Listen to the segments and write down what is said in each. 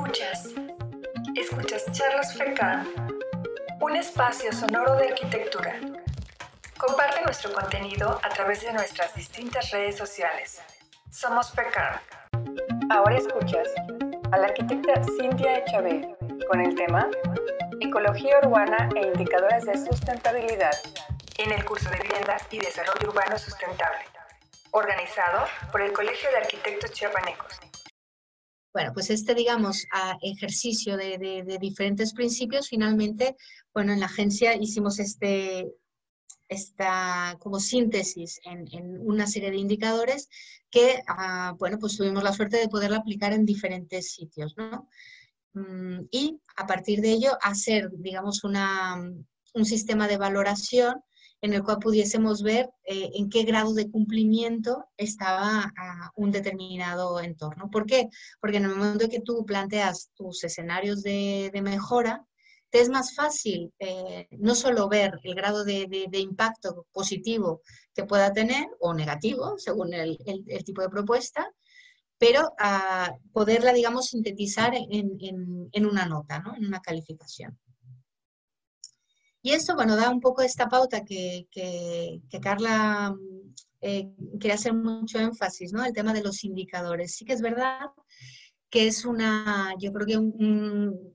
Escuchas. Escuchas Charlas FECAM, un espacio sonoro de arquitectura. Comparte nuestro contenido a través de nuestras distintas redes sociales. Somos FECAM. Ahora escuchas a la arquitecta Cintia Echave con el tema Ecología urbana e indicadores de sustentabilidad en el curso de Vivienda y Desarrollo Urbano Sustentable, organizado por el Colegio de Arquitectos Chiapanecos. Bueno, pues este, digamos, ejercicio de, diferentes principios, finalmente, bueno, en la agencia hicimos este, esta como síntesis en, una serie de indicadores que, ah, bueno, pues tuvimos la suerte de poderla aplicar en diferentes sitios, ¿no? Mm, y a partir de ello hacer, digamos, una, un sistema de valoración en el cual pudiésemos ver eh, en qué grado de cumplimiento estaba ah, un determinado entorno. ¿Por qué? Porque en el momento que tú planteas tus escenarios de, mejora, te es más fácil eh, no solo ver el grado de, impacto positivo que pueda tener o negativo, según el, tipo de propuesta, pero ah, poderla, digamos, sintetizar en, una nota, ¿no? en una calificación. Y esto, bueno, da un poco esta pauta que, Carla eh, quería hacer mucho énfasis, ¿no? El tema de los indicadores. Sí que es verdad que es una, yo creo que un,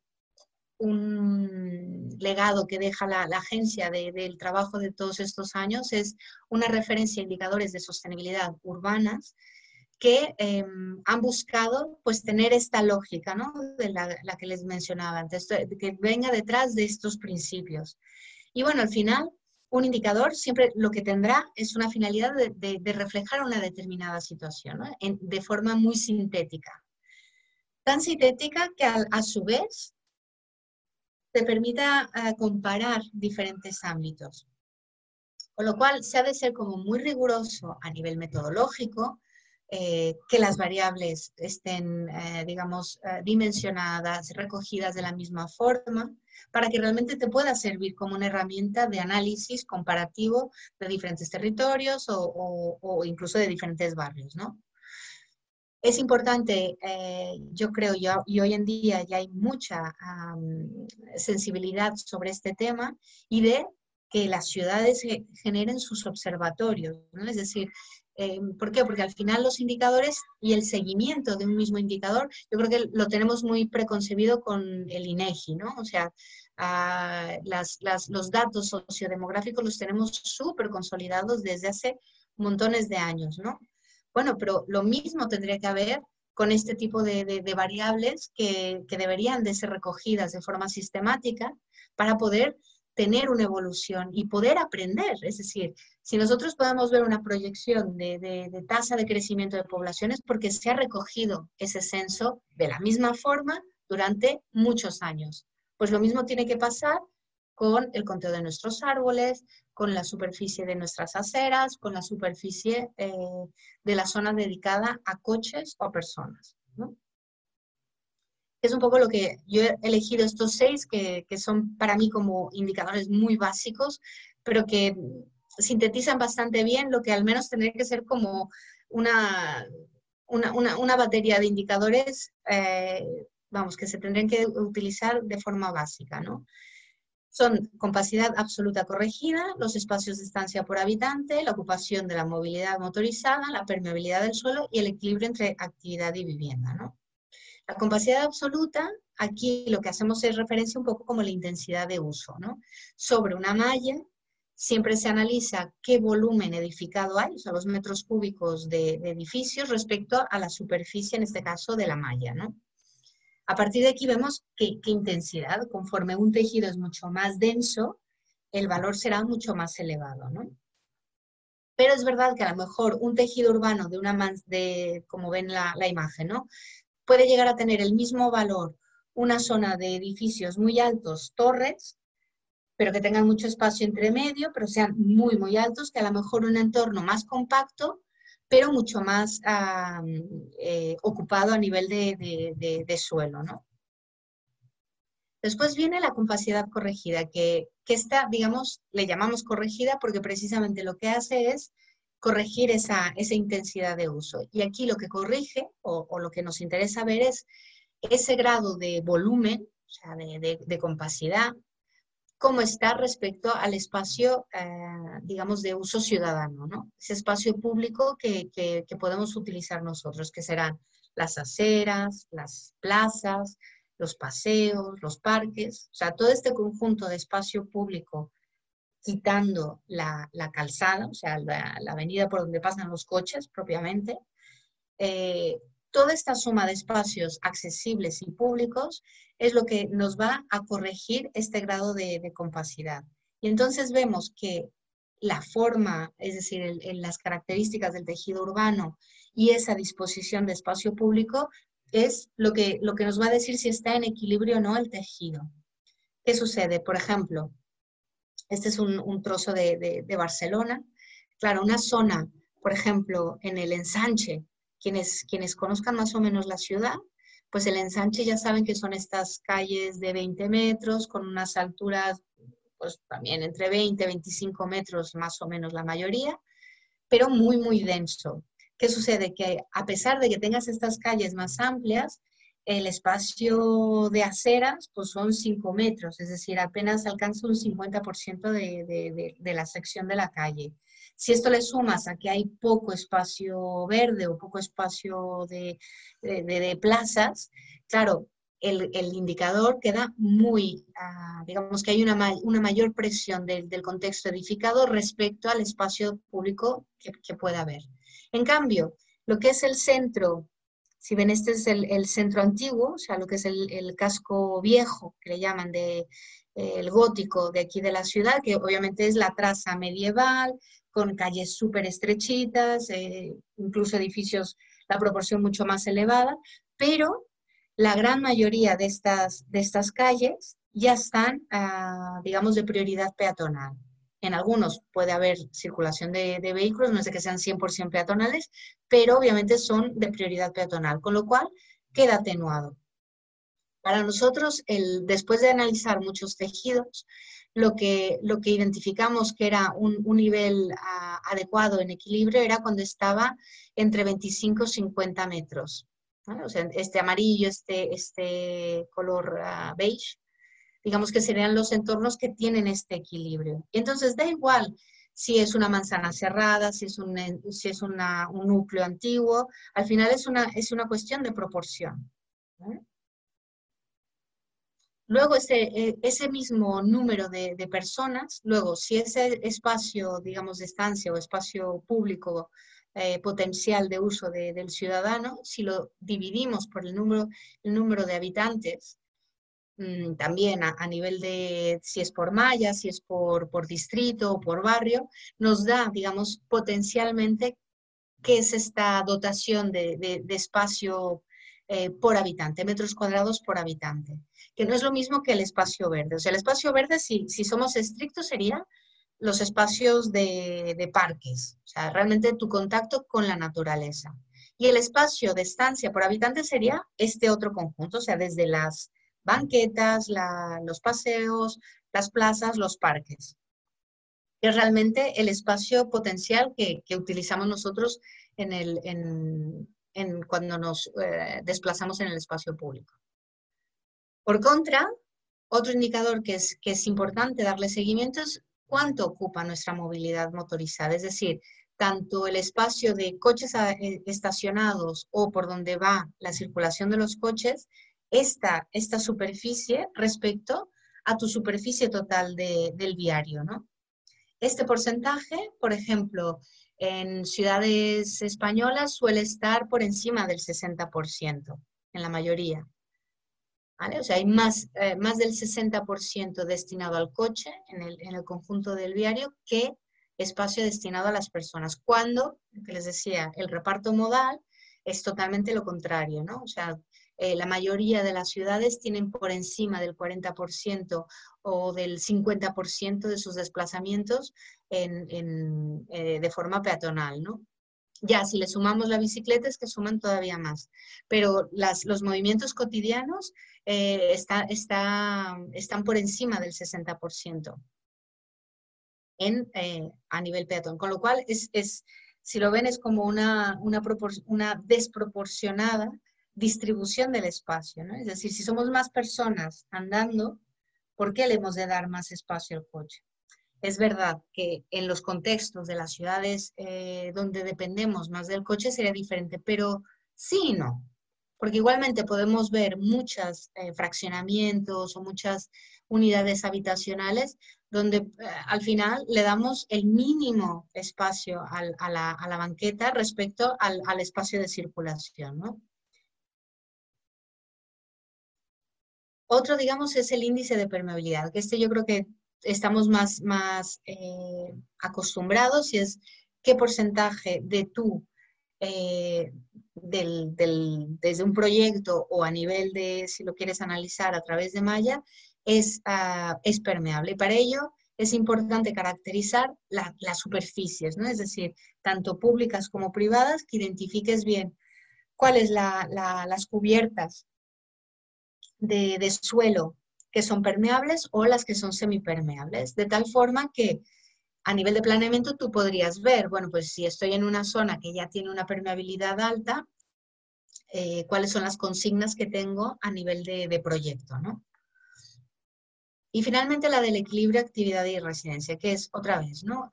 un legado que deja la, agencia del trabajo de todos estos años es una referencia a indicadores de sostenibilidad urbanas que em, han buscado pues tener esta lógica, ¿no? De la, que les mencionaba antes, que venga detrás de estos principios. Y bueno, al final, un indicador siempre lo que tendrá es una finalidad de, reflejar una determinada situación, ¿no? de forma muy sintética. Tan sintética que a, su vez te permita eh, comparar diferentes ámbitos. Con lo cual, se ha de ser como muy riguroso a nivel metodológico, eh, que las variables estén, eh, digamos, eh, dimensionadas, recogidas de la misma forma, para que realmente te pueda servir como una herramienta de análisis comparativo de diferentes territorios o, incluso de diferentes barrios, ¿no? Es importante, yo creo, y hoy en día ya hay mucha sensibilidad sobre este tema y de que las ciudades generen sus observatorios, ¿no? es decir, eh, ¿Por qué? Porque al final los indicadores y el seguimiento de un mismo indicador, yo creo que lo tenemos muy preconcebido con el INEGI, ¿no? O sea, ah, los datos sociodemográficos los tenemos súper consolidados desde hace montones de años, ¿no? Bueno, pero lo mismo tendría que haber con este tipo de, variables que, que, deberían de ser recogidas de forma sistemática para poder tener una evolución y poder aprender. Es decir, si nosotros podemos ver una proyección de, tasa de crecimiento de poblaciones, porque se ha recogido ese censo de la misma forma durante muchos años. Pues lo mismo tiene que pasar con el conteo de nuestros árboles, con la superficie de nuestras aceras, con la superficie eh, de la zona dedicada a coches o personas es un poco lo que yo he elegido estos seis, que, son para mí como indicadores muy básicos, pero que sintetizan bastante bien lo que al menos tendría que ser como una, una, batería de indicadores, eh, vamos, que se tendrían que utilizar de forma básica, ¿no? Son capacidad absoluta corregida, los espacios de estancia por habitante, la ocupación de la movilidad motorizada, la permeabilidad del suelo y el equilibrio entre actividad y vivienda, ¿no? La compacidad absoluta, aquí lo que hacemos es referencia un poco como la intensidad de uso, ¿no? Sobre una malla siempre se analiza qué volumen edificado hay, o sea, los metros cúbicos de, edificios respecto a la superficie, en este caso, de la malla, ¿no? A partir de aquí vemos qué, qué intensidad, conforme un tejido es mucho más denso, el valor será mucho más elevado, ¿no? Pero es verdad que a lo mejor un tejido urbano de una, de, como ven la, la imagen, ¿no? Puede llegar a tener el mismo valor una zona de edificios muy altos, torres, pero que tengan mucho espacio entre medio, pero sean muy, muy altos, que a lo mejor un entorno más compacto, pero mucho más eh, ocupado a nivel de, suelo, ¿no? Después viene la compacidad corregida, que, que esta, digamos, le llamamos corregida porque precisamente lo que hace es corregir esa, esa intensidad de uso. Y aquí lo que corrige o, lo que nos interesa ver es ese grado de volumen, o sea, de, compacidad, cómo está respecto al espacio, eh, digamos, de uso ciudadano, ¿no? Ese espacio público que, que, podemos utilizar nosotros, que serán las aceras, las plazas, los paseos, los parques, o sea, todo este conjunto de espacio público quitando la, calzada, o sea, la, avenida por donde pasan los coches propiamente, eh, toda esta suma de espacios accesibles y públicos es lo que nos va a corregir este grado de, compacidad. Y entonces vemos que la forma, es decir, en las características del tejido urbano y esa disposición de espacio público es lo que, lo que nos va a decir si está en equilibrio o no el tejido. ¿Qué sucede? Por ejemplo, este es un, trozo de, Barcelona. Claro, una zona, por ejemplo, en el ensanche, quienes, quienes conozcan más o menos la ciudad, pues el ensanche ya saben que son estas calles de 20 metros con unas alturas, pues también entre 20 y 25 metros más o menos la mayoría, pero muy, muy denso. ¿Qué sucede? Que a pesar de que tengas estas calles más amplias, el espacio de aceras pues son 5 metros, es decir, apenas alcanza un 50% de, de, la sección de la calle. Si esto le sumas a que hay poco espacio verde o poco espacio de, plazas, claro, el, indicador queda muy, ah, digamos que hay una, una mayor presión del, contexto edificado respecto al espacio público que, que pueda haber. En cambio, lo que es el centro si ven, este es el, centro antiguo, o sea, lo que es el, casco viejo, que le llaman de, el gótico de aquí de la ciudad, que obviamente es la traza medieval, con calles súper estrechitas, eh, incluso edificios, la proporción mucho más elevada, pero la gran mayoría de estas, de estas calles ya están, ah, digamos, de prioridad peatonal. En algunos puede haber circulación de, vehículos, no es de que sean 100% peatonales, pero obviamente son de prioridad peatonal, con lo cual queda atenuado. Para nosotros, el, después de analizar muchos tejidos, lo que, lo que identificamos que era un, nivel ah, adecuado en equilibrio era cuando estaba entre 25 y 50 metros. O sea, este amarillo, este, este color uh, beige, digamos que serían los entornos que tienen este equilibrio. Y entonces da igual si es una manzana cerrada, si es, un, si es un núcleo antiguo, al final es una, es una cuestión de proporción. Luego ese, e, ese mismo número de, personas, luego si ese espacio, digamos, de estancia o espacio público eh, potencial de uso del ciudadano, si lo dividimos por el número, el número de habitantes, Mm, también a, nivel de si es por malla, si es por, por distrito o por barrio, nos da, digamos, potencialmente qué es esta dotación de, de, espacio eh, por habitante, metros cuadrados por habitante, que no es lo mismo que el espacio verde. O sea, el espacio verde, si, si somos estrictos, sería los espacios de, de, parques, o sea, realmente tu contacto con la naturaleza. Y el espacio de estancia por habitante sería este otro conjunto, o sea, desde las banquetas, los paseos, las plazas, los parques. Es realmente el espacio potencial que, utilizamos nosotros en el, cuando nos eh, desplazamos en el espacio público. Por contra, otro indicador que es, que es importante darle seguimiento es cuánto ocupa nuestra movilidad motorizada, es decir, tanto el espacio de coches eh, estacionados o por donde va la circulación de los coches, esta, esta superficie respecto a tu superficie total del viario, ¿no? Este porcentaje, por ejemplo, en ciudades españolas suele estar por encima del 60%, en la mayoría. ¿Vale? O sea, hay más, eh, más del 60% destinado al coche en el, en el, conjunto del viario que espacio destinado a las personas. Cuando, que les decía, el reparto modal es totalmente lo contrario, ¿no? O sea, eh, la mayoría de las ciudades tienen por encima del 40% o del 50% de sus desplazamientos en, eh, de forma peatonal, ¿no? Ya, si le sumamos la bicicleta es que suman todavía más, pero los movimientos cotidianos eh, está, está, están por encima del 60% en, a nivel peatón, con lo cual es, es, si lo ven es como una, una desproporcionada distribución del espacio, ¿no? Es decir, si somos más personas andando, ¿por qué le hemos de dar más espacio al coche? Es verdad que en los contextos de las ciudades eh, donde dependemos más del coche sería diferente, pero sí y no, porque igualmente podemos ver muchos eh, fraccionamientos o muchas unidades habitacionales donde eh, al final le damos el mínimo espacio a, la, banqueta respecto al, al espacio de circulación. ¿no? Otro, digamos, es el índice de permeabilidad, que este yo creo que estamos más, más eh, acostumbrados y es qué porcentaje de tu, eh, del, desde un proyecto o a nivel de, si lo quieres analizar a través de malla, es, uh, es permeable. Para ello es importante caracterizar las superficies, ¿no? es decir, tanto públicas como privadas, que identifiques bien cuáles la, las cubiertas de, suelo que son permeables o las que son semipermeables, de tal forma que a nivel de planeamiento tú podrías ver, bueno, pues si estoy en una zona que ya tiene una permeabilidad alta, eh, cuáles son las consignas que tengo a nivel de, proyecto, ¿no? Y finalmente la del equilibrio actividad y residencia, que es otra vez, ¿no?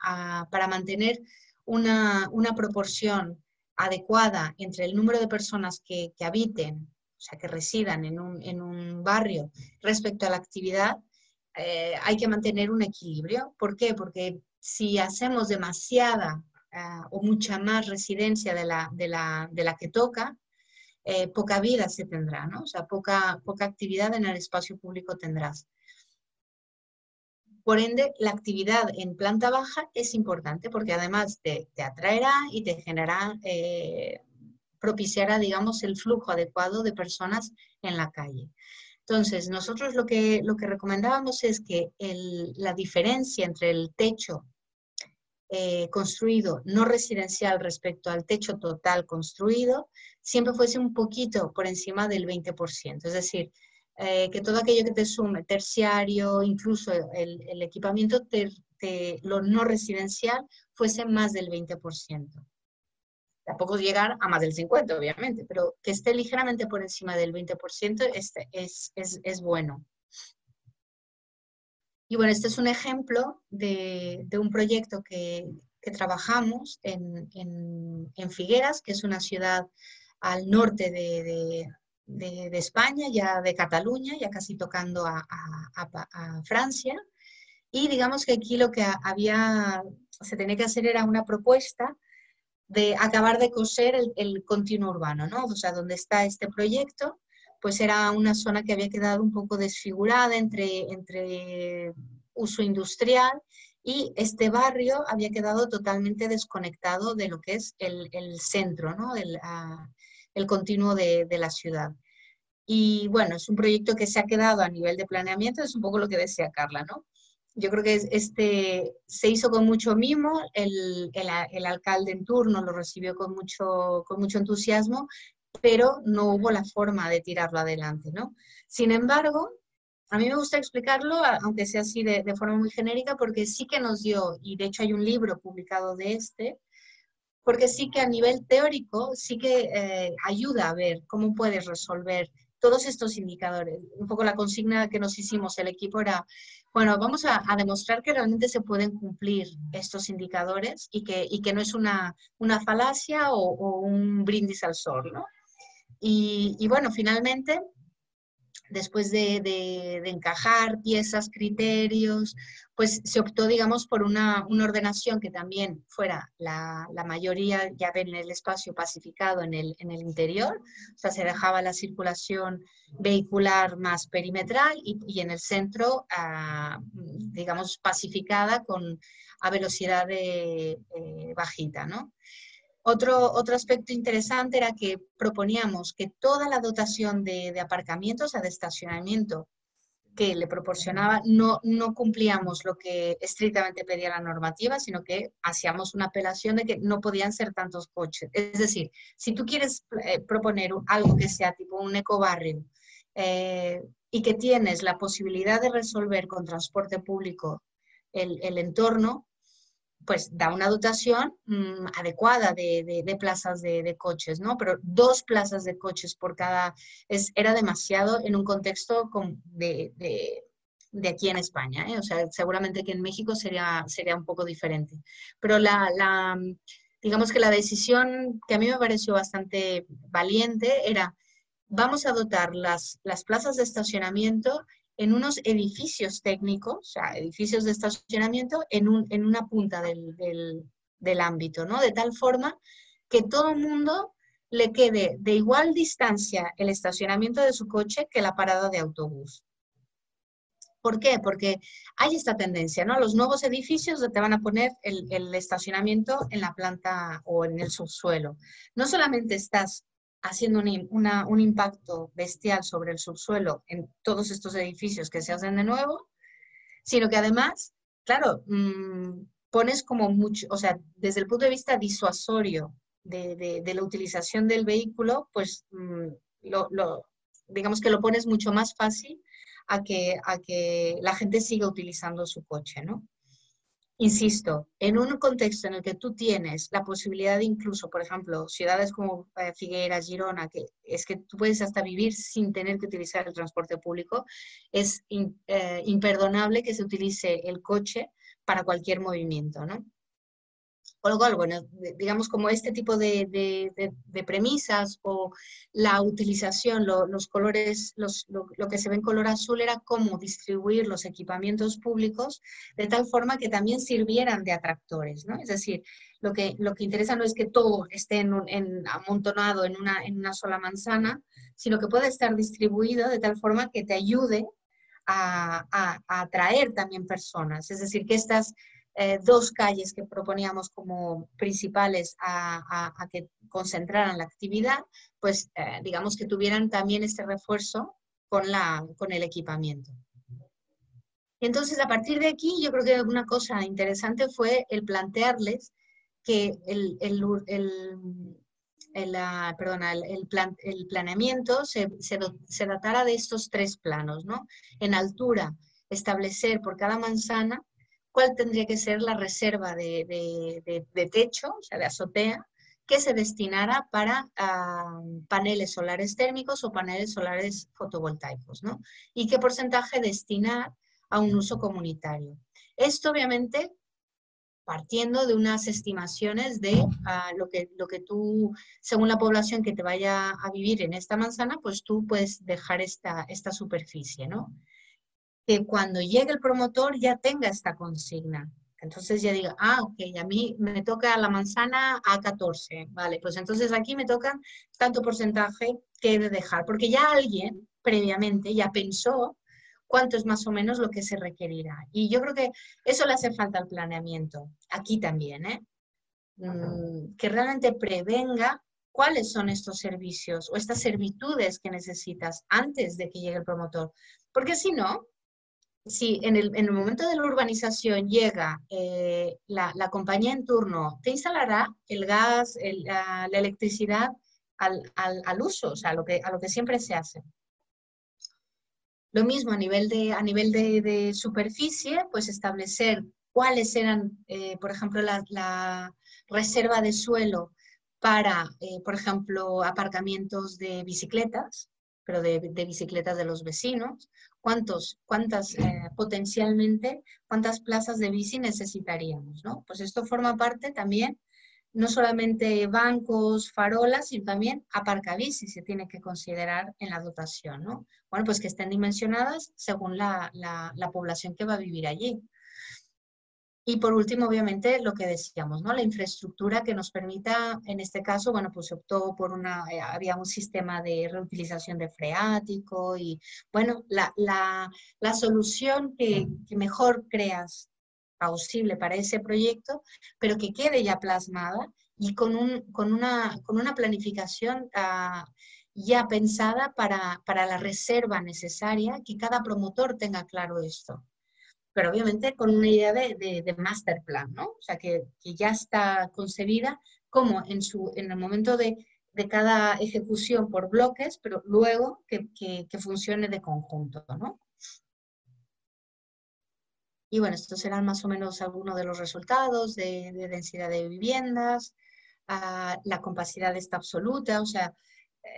para mantener una, proporción adecuada entre el número de personas que habiten o sea, que residan en un, barrio respecto a la actividad, eh, hay que mantener un equilibrio. ¿Por qué? Porque si hacemos demasiada ah, o mucha más residencia de la, de la, que toca, eh, poca vida se tendrá, ¿no? O sea, poca, poca actividad en el espacio público tendrás. Por ende, la actividad en planta baja es importante porque además te, atraerá y te generará eh, propiciara, digamos, el flujo adecuado de personas en la calle. Entonces, nosotros lo que, lo que recomendábamos es que la diferencia entre el techo eh, construido no residencial respecto al techo total construido siempre fuese un poquito por encima del 20%. Es decir, eh, que todo aquello que te sume, terciario, incluso el, equipamiento, lo no residencial, fuese más del 20% tampoco llegar a más del 50, obviamente, pero que esté ligeramente por encima del 20% este es, es, bueno. Y bueno, este es un ejemplo de, un proyecto que, trabajamos en, Figueras, que es una ciudad al norte de, España, ya de Cataluña, ya casi tocando a, a, Francia. Y digamos que aquí lo que había, se tenía que hacer era una propuesta de acabar de coser el, continuo urbano, ¿no? O sea, donde está este proyecto, pues era una zona que había quedado un poco desfigurada entre, entre uso industrial y este barrio había quedado totalmente desconectado de lo que es el, centro, ¿no? El, ah, el continuo de, de, la ciudad. Y bueno, es un proyecto que se ha quedado a nivel de planeamiento, es un poco lo que decía Carla, ¿no? Yo creo que este se hizo con mucho mimo, el, el, alcalde en turno lo recibió con mucho, con mucho entusiasmo, pero no hubo la forma de tirarlo adelante, ¿no? Sin embargo, a mí me gusta explicarlo, aunque sea así de, de, forma muy genérica, porque sí que nos dio, y de hecho hay un libro publicado de este, porque sí que a nivel teórico sí que eh, ayuda a ver cómo puedes resolver todos estos indicadores. Un poco la consigna que nos hicimos el equipo era, bueno, vamos a, demostrar que realmente se pueden cumplir estos indicadores y que, que no es una, una falacia o, un brindis al sol, ¿no? Y, y bueno, finalmente después de, encajar piezas, criterios, pues se optó, digamos, por una, ordenación que también fuera la, mayoría ya ven el espacio pacificado en el, interior, o sea, se dejaba la circulación vehicular más perimetral y, en el centro, ah, digamos, pacificada con, a velocidad de, eh, bajita, ¿no? Otro, otro aspecto interesante era que proponíamos que toda la dotación de, aparcamientos, o sea, de estacionamiento que le proporcionaba, no, no cumplíamos lo que estrictamente pedía la normativa, sino que hacíamos una apelación de que no podían ser tantos coches. Es decir, si tú quieres eh, proponer algo que sea tipo un ecobarrio eh, y que tienes la posibilidad de resolver con transporte público el, el entorno, pues da una dotación mm, adecuada de, plazas de, coches, ¿no? Pero dos plazas de coches por cada, es, era demasiado en un contexto de, de, aquí en España, ¿eh? O sea, seguramente que en México sería, sería un poco diferente. Pero la, la, digamos que la decisión que a mí me pareció bastante valiente era, vamos a dotar las, las plazas de estacionamiento en unos edificios técnicos, o sea, edificios de estacionamiento en, un, en una punta del, del, ámbito, ¿no? De tal forma que todo el mundo le quede de igual distancia el estacionamiento de su coche que la parada de autobús. ¿Por qué? Porque hay esta tendencia, ¿no? Los nuevos edificios te van a poner el, el, estacionamiento en la planta o en el subsuelo. No solamente estás haciendo un, impacto bestial sobre el subsuelo en todos estos edificios que se hacen de nuevo, sino que además, claro, mm, pones como mucho, o sea, desde el punto de vista disuasorio de, la utilización del vehículo, pues mm, lo, digamos que lo pones mucho más fácil a que, a que la gente siga utilizando su coche, ¿no? Insisto, en un contexto en el que tú tienes la posibilidad de incluso, por ejemplo, ciudades como eh, Figueras, Girona, que es que tú puedes hasta vivir sin tener que utilizar el transporte público, es eh, imperdonable que se utilice el coche para cualquier movimiento, ¿no? Cual, bueno, digamos como este tipo de, premisas o la utilización, los colores, lo, que se ve en color azul era cómo distribuir los equipamientos públicos de tal forma que también sirvieran de atractores, ¿no? Es decir, lo que, lo que interesa no es que todo esté en, amontonado en una, en una sola manzana, sino que pueda estar distribuido de tal forma que te ayude a atraer también personas. Es decir, que estas eh, dos calles que proponíamos como principales a, que concentraran la actividad, pues eh, digamos que tuvieran también este refuerzo con, la, con el equipamiento. Entonces, a partir de aquí, yo creo que una cosa interesante fue el plantearles que el, el, el, el, plan, el planeamiento se, se, se, datara de estos tres planos, ¿no? En altura, establecer por cada manzana cuál tendría que ser la reserva de, techo, o sea, de azotea, que se destinara para ah, paneles solares térmicos o paneles solares fotovoltaicos, ¿no? Y qué porcentaje destinar a un uso comunitario. Esto obviamente partiendo de unas estimaciones de ah, lo, que, lo que tú, según la población que te vaya a vivir en esta manzana, pues tú puedes dejar esta, esta superficie, ¿no? Que cuando llegue el promotor ya tenga esta consigna. Entonces ya diga, ah, ok, a mí me toca la manzana a 14, vale, pues entonces aquí me toca tanto porcentaje que he de dejar, porque ya alguien previamente ya pensó cuánto es más o menos lo que se requerirá. Y yo creo que eso le hace falta al planeamiento, aquí también, ¿eh? Mm, que realmente prevenga cuáles son estos servicios o estas servitudes que necesitas antes de que llegue el promotor. Porque si no, si en el, momento de la urbanización llega eh, la, compañía en turno, te instalará el gas, la, electricidad al, uso, o sea, a lo, que, a lo que siempre se hace. Lo mismo a nivel de, a nivel de, superficie, pues establecer cuáles eran, eh, por ejemplo, la, reserva de suelo para, eh, por ejemplo, aparcamientos de bicicletas, pero de, bicicletas de los vecinos, cuántos, cuántas eh, potencialmente, cuántas plazas de bici necesitaríamos, ¿no? Pues esto forma parte también, no solamente bancos, farolas, sino también aparcabici se tiene que considerar en la dotación, ¿no? Bueno, pues que estén dimensionadas según la, la población que va a vivir allí. Y por último, obviamente, lo que decíamos, ¿no? La infraestructura que nos permita, en este caso, bueno, pues se optó por una, eh, había un sistema de reutilización de freático y, bueno, la, la, la solución que, que, mejor creas posible para ese proyecto, pero que quede ya plasmada y con, un, con, una, con una planificación ah, ya pensada para, para la reserva necesaria, que cada promotor tenga claro esto pero obviamente con una idea de, master plan, ¿no? O sea, que, ya está concebida como en, su, en el momento de, cada ejecución por bloques, pero luego que, funcione de conjunto, ¿no? Y bueno, estos serán más o menos algunos de los resultados de, densidad de viviendas, ah, la compacidad está absoluta, o sea,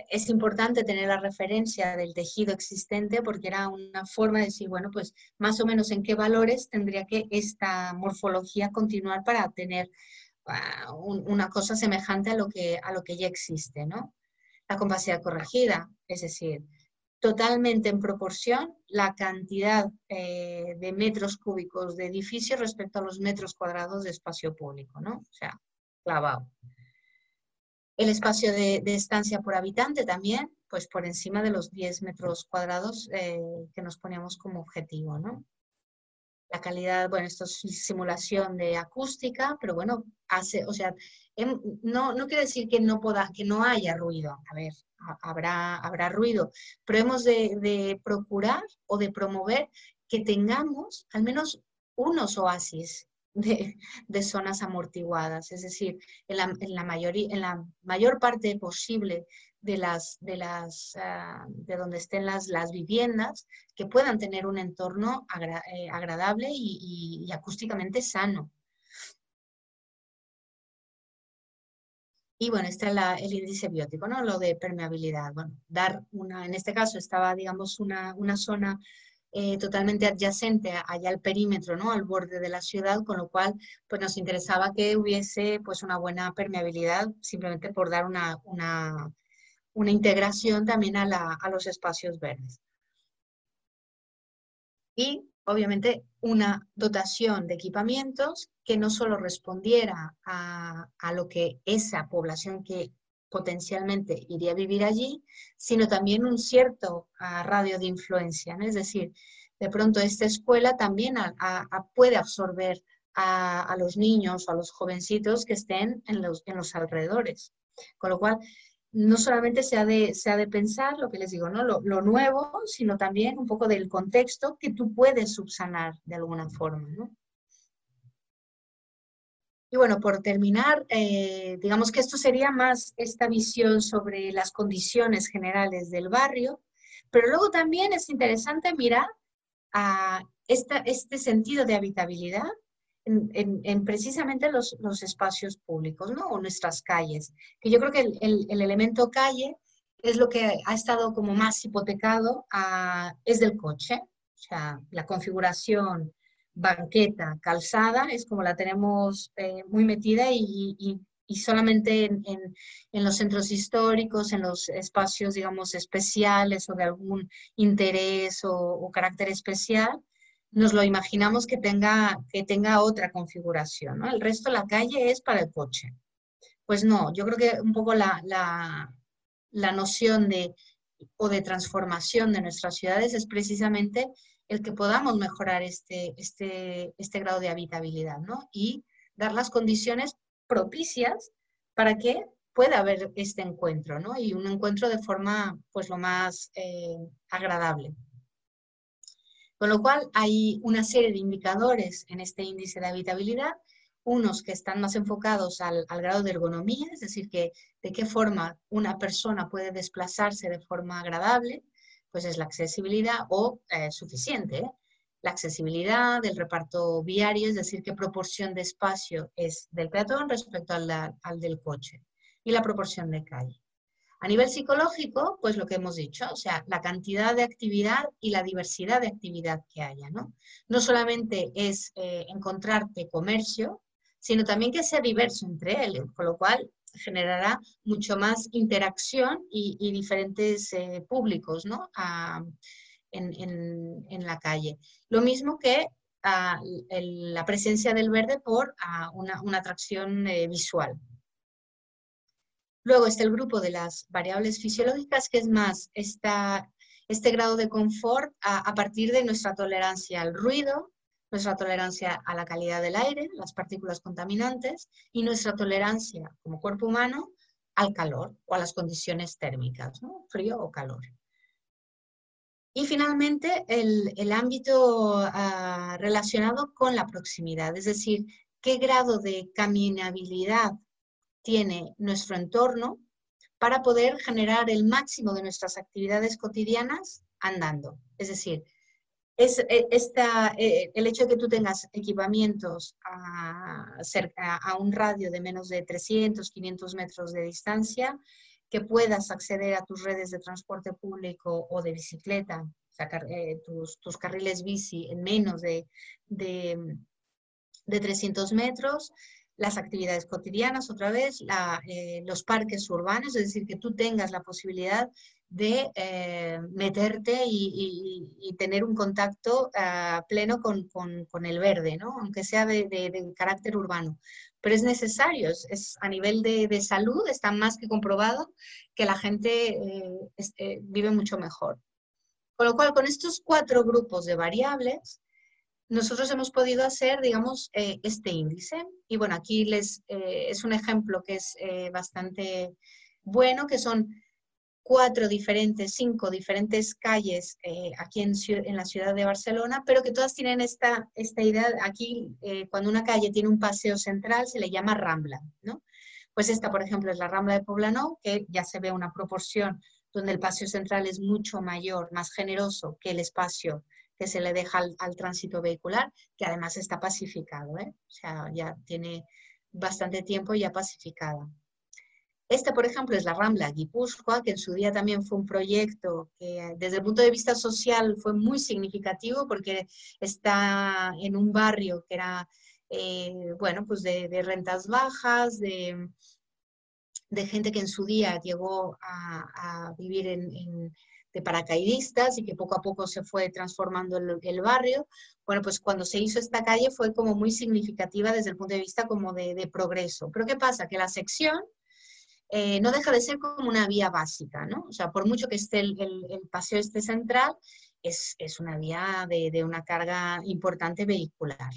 es importante tener la referencia del tejido existente porque era una forma de decir, bueno, pues más o menos en qué valores tendría que esta morfología continuar para tener ah, una cosa semejante a lo, que, a lo que ya existe, ¿no? La compacidad corregida, es decir, totalmente en proporción la cantidad eh, de metros cúbicos de edificio respecto a los metros cuadrados de espacio público, ¿no? O sea, clavado. El espacio de, estancia por habitante también, pues por encima de los 10 metros cuadrados eh, que nos poníamos como objetivo, ¿no? La calidad, bueno, esto es simulación de acústica, pero bueno, hace, o sea, em, no, no quiere decir que no, pueda, que no haya ruido. A ver, habrá, habrá ruido, pero hemos de procurar o de promover que tengamos al menos unos oasis de, zonas amortiguadas, es decir, en la, mayoría, en la mayor parte posible de, las, de, las, ah, de donde estén las, las viviendas, que puedan tener un entorno eh, agradable y, acústicamente sano. Y bueno, este es el índice biótico, ¿no? Lo de permeabilidad. Bueno, dar una, en este caso estaba, digamos, una, una zona eh, totalmente adyacente allá al perímetro, ¿no? al borde de la ciudad, con lo cual pues, nos interesaba que hubiese pues, una buena permeabilidad, simplemente por dar una, una, una integración también a, la, a los espacios verdes. Y obviamente una dotación de equipamientos que no solo respondiera a, a, lo que esa población que potencialmente iría a vivir allí, sino también un cierto ah, radio de influencia. Es decir, de pronto esta escuela también puede absorber a, los niños o a los jovencitos que estén en los, en los alrededores. Con lo cual, no solamente se ha de, se ha de pensar, lo que les digo, ¿no? Lo, lo, nuevo, sino también un poco del contexto que tú puedes subsanar de alguna forma. ¿no? Y bueno, por terminar, eh, digamos que esto sería más esta visión sobre las condiciones generales del barrio, pero luego también es interesante mirar a este sentido de habitabilidad en, precisamente los, espacios públicos, ¿no? O nuestras calles. Que yo creo que el, elemento calle es lo que ha estado como más hipotecado, es del coche, o sea, la configuración banqueta, calzada, es como la tenemos eh, muy metida y, solamente en, los centros históricos, en los espacios, digamos, especiales o de algún interés o, carácter especial, nos lo imaginamos que tenga, que tenga otra configuración. ¿no? El resto, la calle es para el coche. Pues no, yo creo que un poco la, la noción de o de transformación de nuestras ciudades es precisamente el que podamos mejorar este, este, este grado de habitabilidad, ¿no? Y dar las condiciones propicias para que pueda haber este encuentro, ¿no? Y un encuentro de forma, pues, lo más eh, agradable. Con lo cual, hay una serie de indicadores en este índice de habitabilidad, unos que están más enfocados al, al grado de ergonomía, es decir, que de qué forma una persona puede desplazarse de forma agradable, pues es la accesibilidad o eh, suficiente. ¿eh? La accesibilidad del reparto viario, es decir, qué proporción de espacio es del peatón respecto al, al del coche. Y la proporción de calle. A nivel psicológico, pues lo que hemos dicho, o sea, la cantidad de actividad y la diversidad de actividad que haya, ¿no? No solamente es eh, encontrarte comercio, sino también que sea diverso entre él, con lo cual generará mucho más interacción y, diferentes eh, públicos ¿no? en, la calle. Lo mismo que la presencia del verde por una, atracción eh, visual. Luego está el grupo de las variables fisiológicas, que es más este grado de confort a partir de nuestra tolerancia al ruido, nuestra tolerancia a la calidad del aire, las partículas contaminantes, y nuestra tolerancia como cuerpo humano al calor o a las condiciones térmicas, frío o calor. Y finalmente, el, ámbito ah, relacionado con la proximidad, es decir, qué grado de caminabilidad tiene nuestro entorno para poder generar el máximo de nuestras actividades cotidianas andando. Es decir, es, e, esta, e, el hecho de que tú tengas equipamientos a, a, un radio de menos de 300, 500 metros de distancia, que puedas acceder a tus redes de transporte público o de bicicleta, sacar eh, tus, tus, carriles bici en menos de, de, de 300 metros, las actividades cotidianas, otra vez, eh, los parques urbanos, es decir, que tú tengas la posibilidad de eh, meterte y, tener un contacto ah, pleno con, el verde, ¿no? aunque sea de, carácter urbano. Pero es necesario, es, a nivel de, salud, está más que comprobado que la gente eh, vive mucho mejor. Con lo cual, con estos cuatro grupos de variables, nosotros hemos podido hacer, digamos, eh, este índice. Y bueno, aquí les, eh, es un ejemplo que es eh, bastante bueno, que son cuatro diferentes, cinco diferentes calles aquí en, en, la ciudad de Barcelona, pero que todas tienen esta, esta idea, aquí cuando una calle tiene un paseo central se le llama Rambla, ¿no? Pues esta, por ejemplo, es la Rambla de Poblenou, que ya se ve una proporción donde el paseo central es mucho mayor, más generoso que el espacio que se le deja al, tránsito vehicular, que además está pacificado, ¿eh? o sea, ya tiene bastante tiempo ya pacificada. Esta, por ejemplo, es la Rambla Guipúzcoa, que en su día también fue un proyecto que desde el punto de vista social fue muy significativo porque está en un barrio que era, eh, bueno, pues de, rentas bajas, de, de, gente que en su día llegó a, vivir en de paracaidistas y que poco a poco se fue transformando el, barrio. Bueno, pues cuando se hizo esta calle fue como muy significativa desde el punto de vista como de, progreso. Pero ¿qué pasa? Que la sección eh, no deja de ser como una vía básica, ¿no? O sea, por mucho que esté el, paseo este central, es, es una vía de, de, una carga importante vehicular.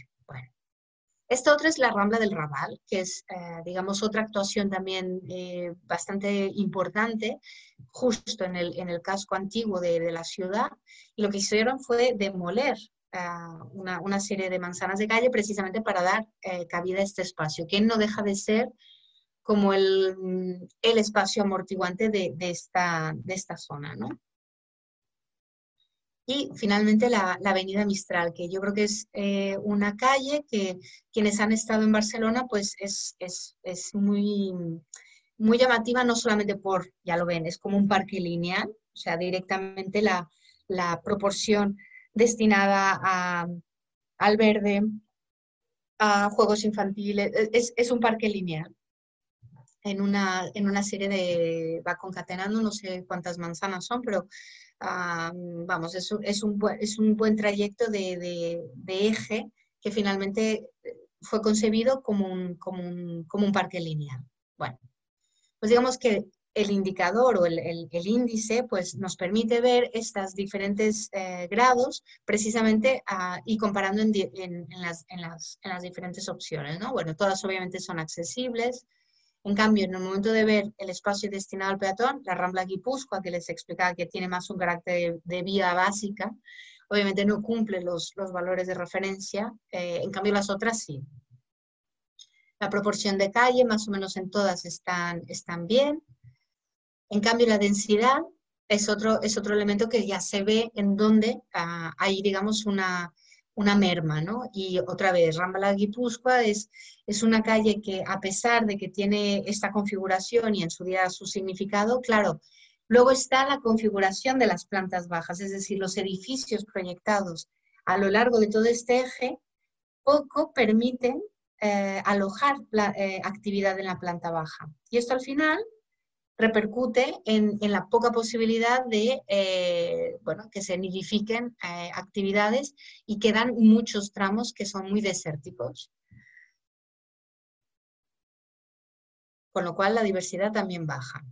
Esta otra es la Rambla del Raval, que es, eh, digamos, otra actuación también eh, bastante importante, justo en el, en el casco antiguo de, de, la ciudad. Y lo que hicieron fue demoler eh, una, una, serie de manzanas de calle precisamente para dar cabida a este espacio, que no deja de ser como el, el espacio amortiguante de, de, esta, de esta zona, ¿no? Y finalmente la, Avenida Mistral, que yo creo que es eh, una calle que quienes han estado en Barcelona, pues es, muy, muy llamativa, no solamente por, ya lo ven, es como un parque lineal, o sea, directamente la, proporción destinada al verde, a juegos infantiles, es, es un parque lineal en una, en una serie de, va concatenando, no sé cuántas manzanas son, pero ah, vamos, es, es, un, es un buen trayecto de, de, eje que finalmente eh, fue concebido como un, como un, como un parque lineal. Bueno, pues digamos que el indicador o el, el, índice pues nos permite ver estos diferentes eh, grados precisamente ah, y comparando en, en, las, las, en, las, diferentes opciones. ¿no? Bueno, todas obviamente son accesibles, en cambio, en el momento de ver el espacio destinado al peatón, la Rambla Guipúzcoa, que les explicaba que tiene más un carácter de, vía básica, obviamente no cumple los, valores de referencia, eh, en cambio las otras sí. La proporción de calle, más o menos en todas están, están bien. En cambio, la densidad es otro, es otro elemento que ya se ve en donde ah, hay, digamos, una, una merma, ¿no? Y otra vez, Rambla Guipúzcoa es, es una calle que a pesar de que tiene esta configuración y en su día su significado, claro, luego está la configuración de las plantas bajas, es decir, los edificios proyectados a lo largo de todo este eje, poco permiten eh, alojar la eh, actividad en la planta baja. Y esto al final repercute en, la poca posibilidad de eh, bueno, que se nidifiquen eh, actividades y quedan muchos tramos que son muy desérticos. Con lo cual la diversidad también baja.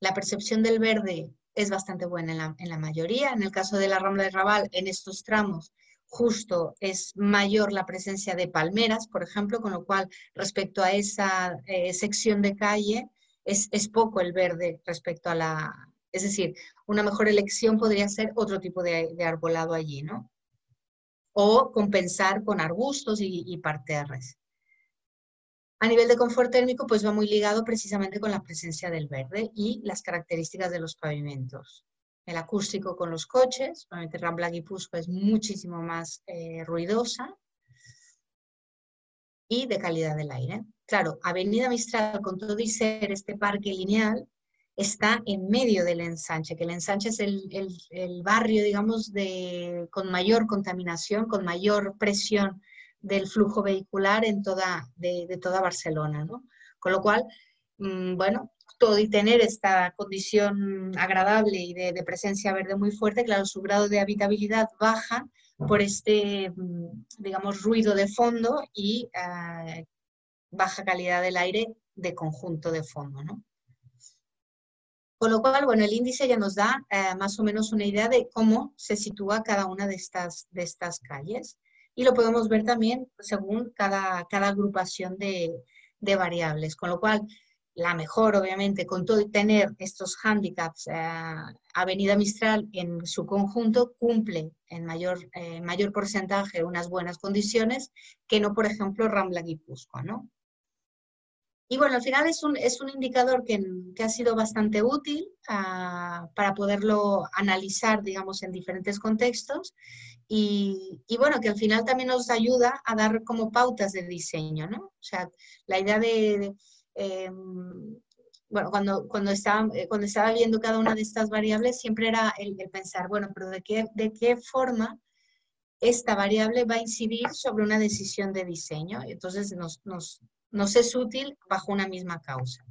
La percepción del verde es bastante buena en la, en la mayoría. En el caso de la Rambla de Raval, en estos tramos justo es mayor la presencia de palmeras, por ejemplo, con lo cual respecto a esa eh, sección de calle es, poco el verde respecto a la... Es decir, una mejor elección podría ser otro tipo de, arbolado allí, ¿no? O compensar con arbustos y, parterres. A nivel de confort térmico, pues va muy ligado precisamente con la presencia del verde y las características de los pavimentos. el acústico con los coches, obviamente Rambla Guipúzcoa es muchísimo más eh, ruidosa y de calidad del aire. Claro, Avenida Mistral, con todo y ser este parque lineal, está en medio del ensanche, que el ensanche es el, barrio, digamos, de, con mayor contaminación, con mayor presión del flujo vehicular en toda, de, toda Barcelona, ¿no? Con lo cual, mm, bueno, todo y tener esta condición agradable y de, presencia verde muy fuerte, claro, su grado de habitabilidad baja por este, mm, digamos, ruido de fondo y ah, baja calidad del aire de conjunto de fondo, ¿no? Con lo cual, bueno, el índice ya nos da eh, más o menos una idea de cómo se sitúa cada una de estas, de estas calles. Y lo podemos ver también según cada, cada agrupación de, variables. Con lo cual, la mejor, obviamente, con todo y tener estos hándicaps, eh, Avenida Mistral en su conjunto cumple en mayor, eh, mayor porcentaje unas buenas condiciones que no, por ejemplo, Rambla Guipúzcoa, ¿no? Y bueno, al final es un, es un indicador que, que, ha sido bastante útil ah, para poderlo analizar, digamos, en diferentes contextos. Y, y, bueno, que al final también nos ayuda a dar como pautas de diseño, ¿no? O sea, la idea de, em, bueno, cuando, cuando, estaba, eh, cuando estaba viendo cada una de estas variables, siempre era el, pensar, bueno, pero ¿de qué, de qué forma esta variable va a incidir sobre una decisión de diseño? Entonces nos, nos, nos es útil bajo una misma causa.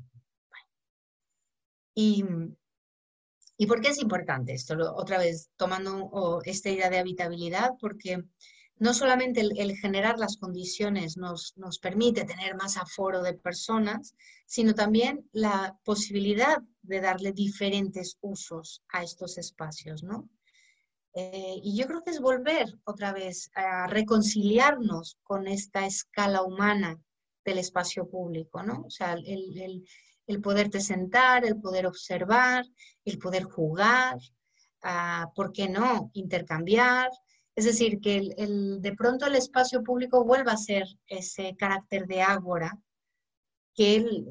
Y, ¿Y por qué es importante esto? Otra vez, tomando esta idea de habitabilidad, porque no solamente el, generar las condiciones nos, nos, permite tener más aforo de personas, sino también la posibilidad de darle diferentes usos a estos espacios, ¿no? Eh, y yo creo que es volver otra vez a reconciliarnos con esta escala humana del espacio público, ¿no? O sea, el, el, el poderte sentar, el poder observar, el poder jugar, uh, ¿por qué no? Intercambiar. Es decir, que el, de pronto el espacio público vuelva a ser ese carácter de ágora que él,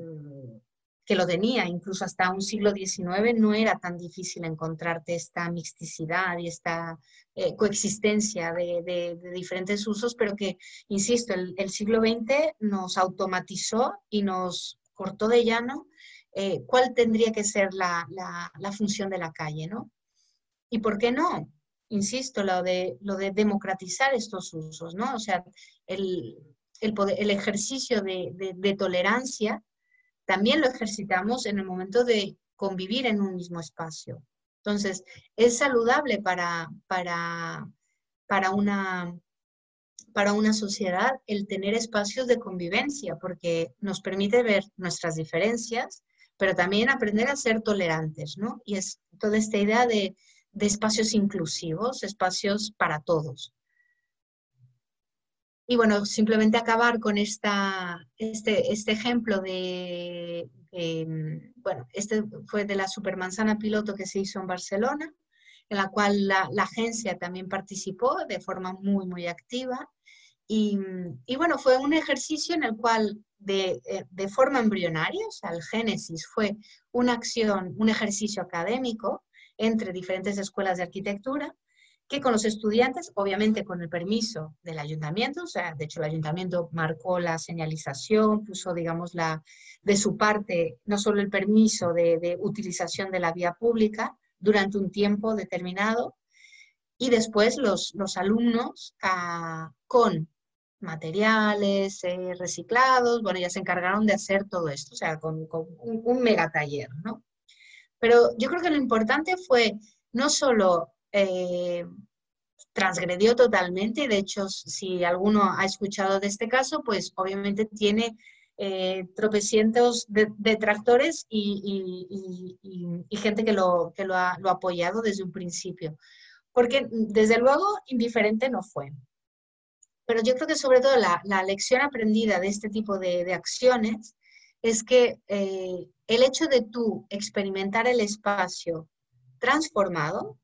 que lo tenía, incluso hasta un siglo XIX no era tan difícil encontrarte esta mixticidad y esta eh, coexistencia de, diferentes usos, pero que, insisto, el, siglo XX nos automatizó y nos cortó de llano eh, cuál tendría que ser la, función de la calle, ¿no? ¿Y por qué no? Insisto, lo de, lo de democratizar estos usos, ¿no? O sea, el, el ejercicio de tolerancia también lo ejercitamos en el momento de convivir en un mismo espacio. Entonces, es saludable para, para, para, una, para una sociedad el tener espacios de convivencia, porque nos permite ver nuestras diferencias, pero también aprender a ser tolerantes, ¿no? Y es toda esta idea de, de espacios inclusivos, espacios para todos. Y bueno, simplemente acabar con esta, este, este ejemplo de, mm, bueno, este fue de la supermanzana piloto que se hizo en Barcelona, en la cual la, agencia también participó de forma muy, muy activa. Y, y bueno, fue un ejercicio en el cual de, eh, de, forma embrionaria, o sea, el génesis fue una acción, un ejercicio académico entre diferentes escuelas de arquitectura, que con los estudiantes, obviamente con el permiso del ayuntamiento, o sea, de hecho el ayuntamiento marcó la señalización, puso, digamos, la, de su parte, no solo el permiso de, utilización de la vía pública durante un tiempo determinado, y después los, los alumnos ah, con materiales eh, reciclados, bueno, ya se encargaron de hacer todo esto, o sea, con, un, un mega taller, ¿no? Pero yo creo que lo importante fue no solo eh, transgredió totalmente. De hecho, si alguno ha escuchado de este caso, pues obviamente tiene eh, tropecientos detractores y, gente que, lo, que lo, ha, apoyado desde un principio. Porque desde luego indiferente no fue. Pero yo creo que sobre todo la, lección aprendida de este tipo de, acciones es que eh, el hecho de tú experimentar el espacio transformado,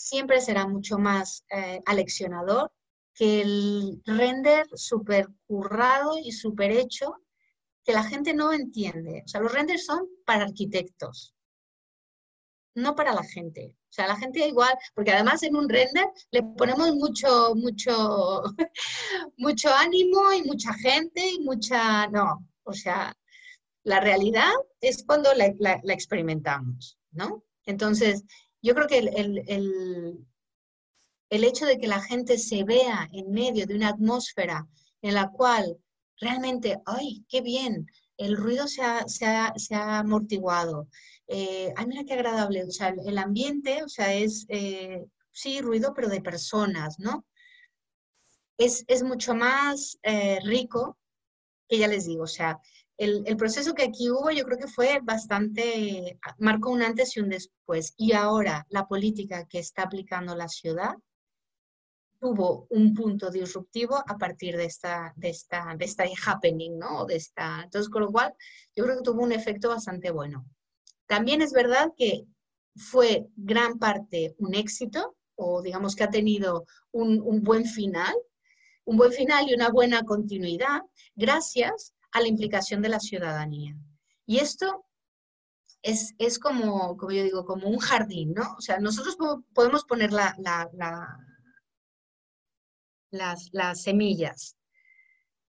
siempre será mucho más eh, aleccionador que el render súper currado y súper hecho que la gente no entiende. O sea, los renders son para arquitectos. no para la gente. O sea, la gente igual, porque además en un render le ponemos mucho, mucho, mucho ánimo y mucha gente y mucha, no, o sea, la realidad es cuando la, experimentamos, ¿no? Entonces, yo creo que el, el, hecho de que la gente se vea en medio de una atmósfera en la cual realmente, ay, qué bien, el ruido se ha, se ha, amortiguado. Eh, ay, mira qué agradable. O sea, el ambiente, o sea, es, eh, sí, ruido, pero de personas, ¿no? Es, mucho más eh, rico que ya les digo, o sea, el, proceso que aquí hubo yo creo que fue bastante, marcó un antes y un después. Y ahora la política que está aplicando la ciudad tuvo un punto disruptivo a partir de esta, de esta, de esta happening, ¿no? De esta, entonces, con lo cual, yo creo que tuvo un efecto bastante bueno. También es verdad que fue gran parte un éxito, o digamos que ha tenido un, un buen final, un buen final y una buena continuidad, gracias a la implicación de la ciudadanía. Y esto es, es como, como yo digo, como un jardín, ¿no? O sea, nosotros podemos poner la, la las, semillas.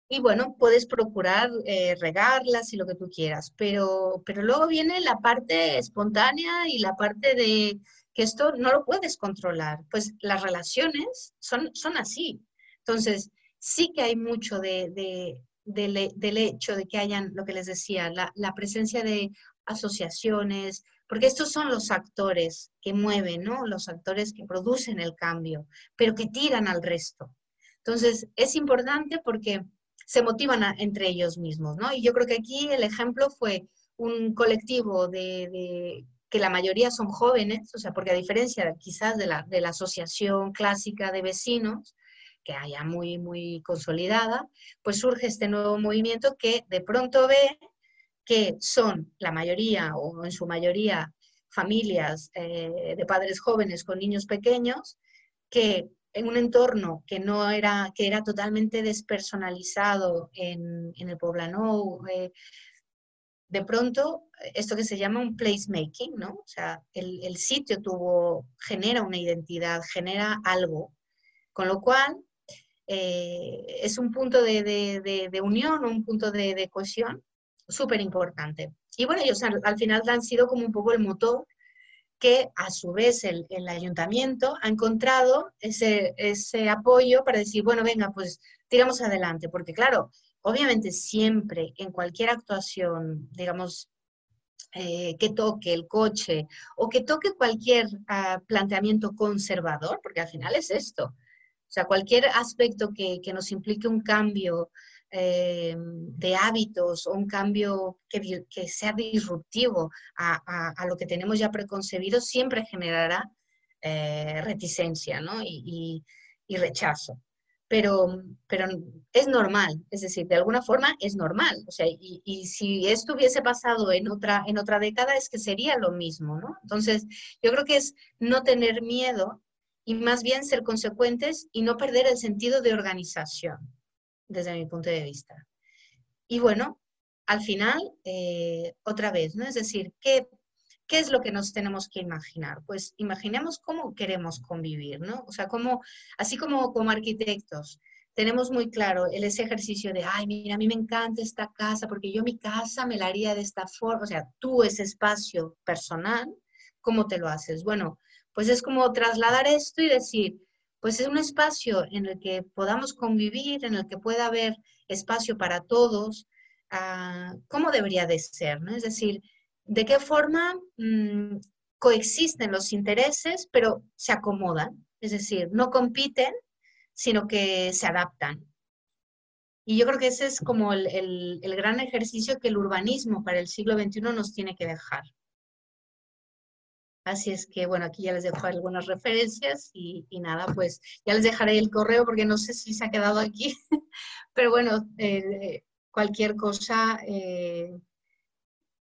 Y bueno, puedes procurar eh, regarlas y lo que tú quieras, pero, pero luego viene la parte espontánea y la parte de que esto no lo puedes controlar. Pues las relaciones son, son así. Entonces, sí que hay mucho de, del hecho de que hayan, lo que les decía, la, la, presencia de asociaciones, porque estos son los actores que mueven, ¿no? Los actores que producen el cambio, pero que tiran al resto. Entonces, es importante porque se motivan entre ellos mismos, ¿no? Y yo creo que aquí el ejemplo fue un colectivo de, que la mayoría son jóvenes, o sea, porque a diferencia quizás de la, de la asociación clásica de vecinos, que haya muy, muy consolidada, pues surge este nuevo movimiento que de pronto ve que son la mayoría o en su mayoría familias eh, de padres jóvenes con niños pequeños que en un entorno que no era, que era totalmente despersonalizado en, el poblano, eh, de pronto, esto que se llama un placemaking, ¿no? O sea, el, sitio tuvo, genera una identidad, genera algo, con lo cual eh, es un punto de, de, unión, un punto de, cohesión súper importante. Y bueno, ellos al final han sido como un poco el motor que a su vez el, ayuntamiento ha encontrado ese, ese apoyo para decir, bueno, venga, pues tiramos adelante, porque claro, obviamente siempre en cualquier actuación, digamos, eh, que toque el coche o que toque cualquier ah, planteamiento conservador, porque al final es esto. O sea, cualquier aspecto que, que nos implique un cambio eh, de hábitos o un cambio que, que sea disruptivo a, a, lo que tenemos ya preconcebido, siempre generará eh, reticencia ¿no? y, y, rechazo. Pero, pero es normal, es decir, de alguna forma es normal. O sea, y, y, si esto hubiese pasado en otra, en otra década, es que sería lo mismo, ¿no? Entonces, yo creo que es no tener miedo y más bien ser consecuentes y no perder el sentido de organización desde mi punto de vista. Y bueno, al final, eh, otra vez, ¿no? Es decir, ¿qué, ¿qué es lo que nos tenemos que imaginar? Pues imaginemos cómo queremos convivir, ¿no? O sea, como, así como como arquitectos, tenemos muy claro ese ejercicio de, ay, mira, a mí me encanta esta casa porque yo mi casa me la haría de esta forma, o sea, tú ese espacio personal, ¿cómo te lo haces? Bueno, pues es como trasladar esto y decir, pues es un espacio en el que podamos convivir, en el que pueda haber espacio para todos, ah, ¿cómo debería de ser? Es decir, ¿de qué forma mm, coexisten los intereses, pero se acomodan? Es decir, no compiten, sino que se adaptan. Y yo creo que ese es como el gran ejercicio que el urbanismo para el siglo XXI nos tiene que dejar. Así es que, bueno, aquí ya les dejo algunas referencias y, nada, pues ya les dejaré el correo porque no sé si se ha quedado aquí, pero bueno, eh, cualquier cosa, eh,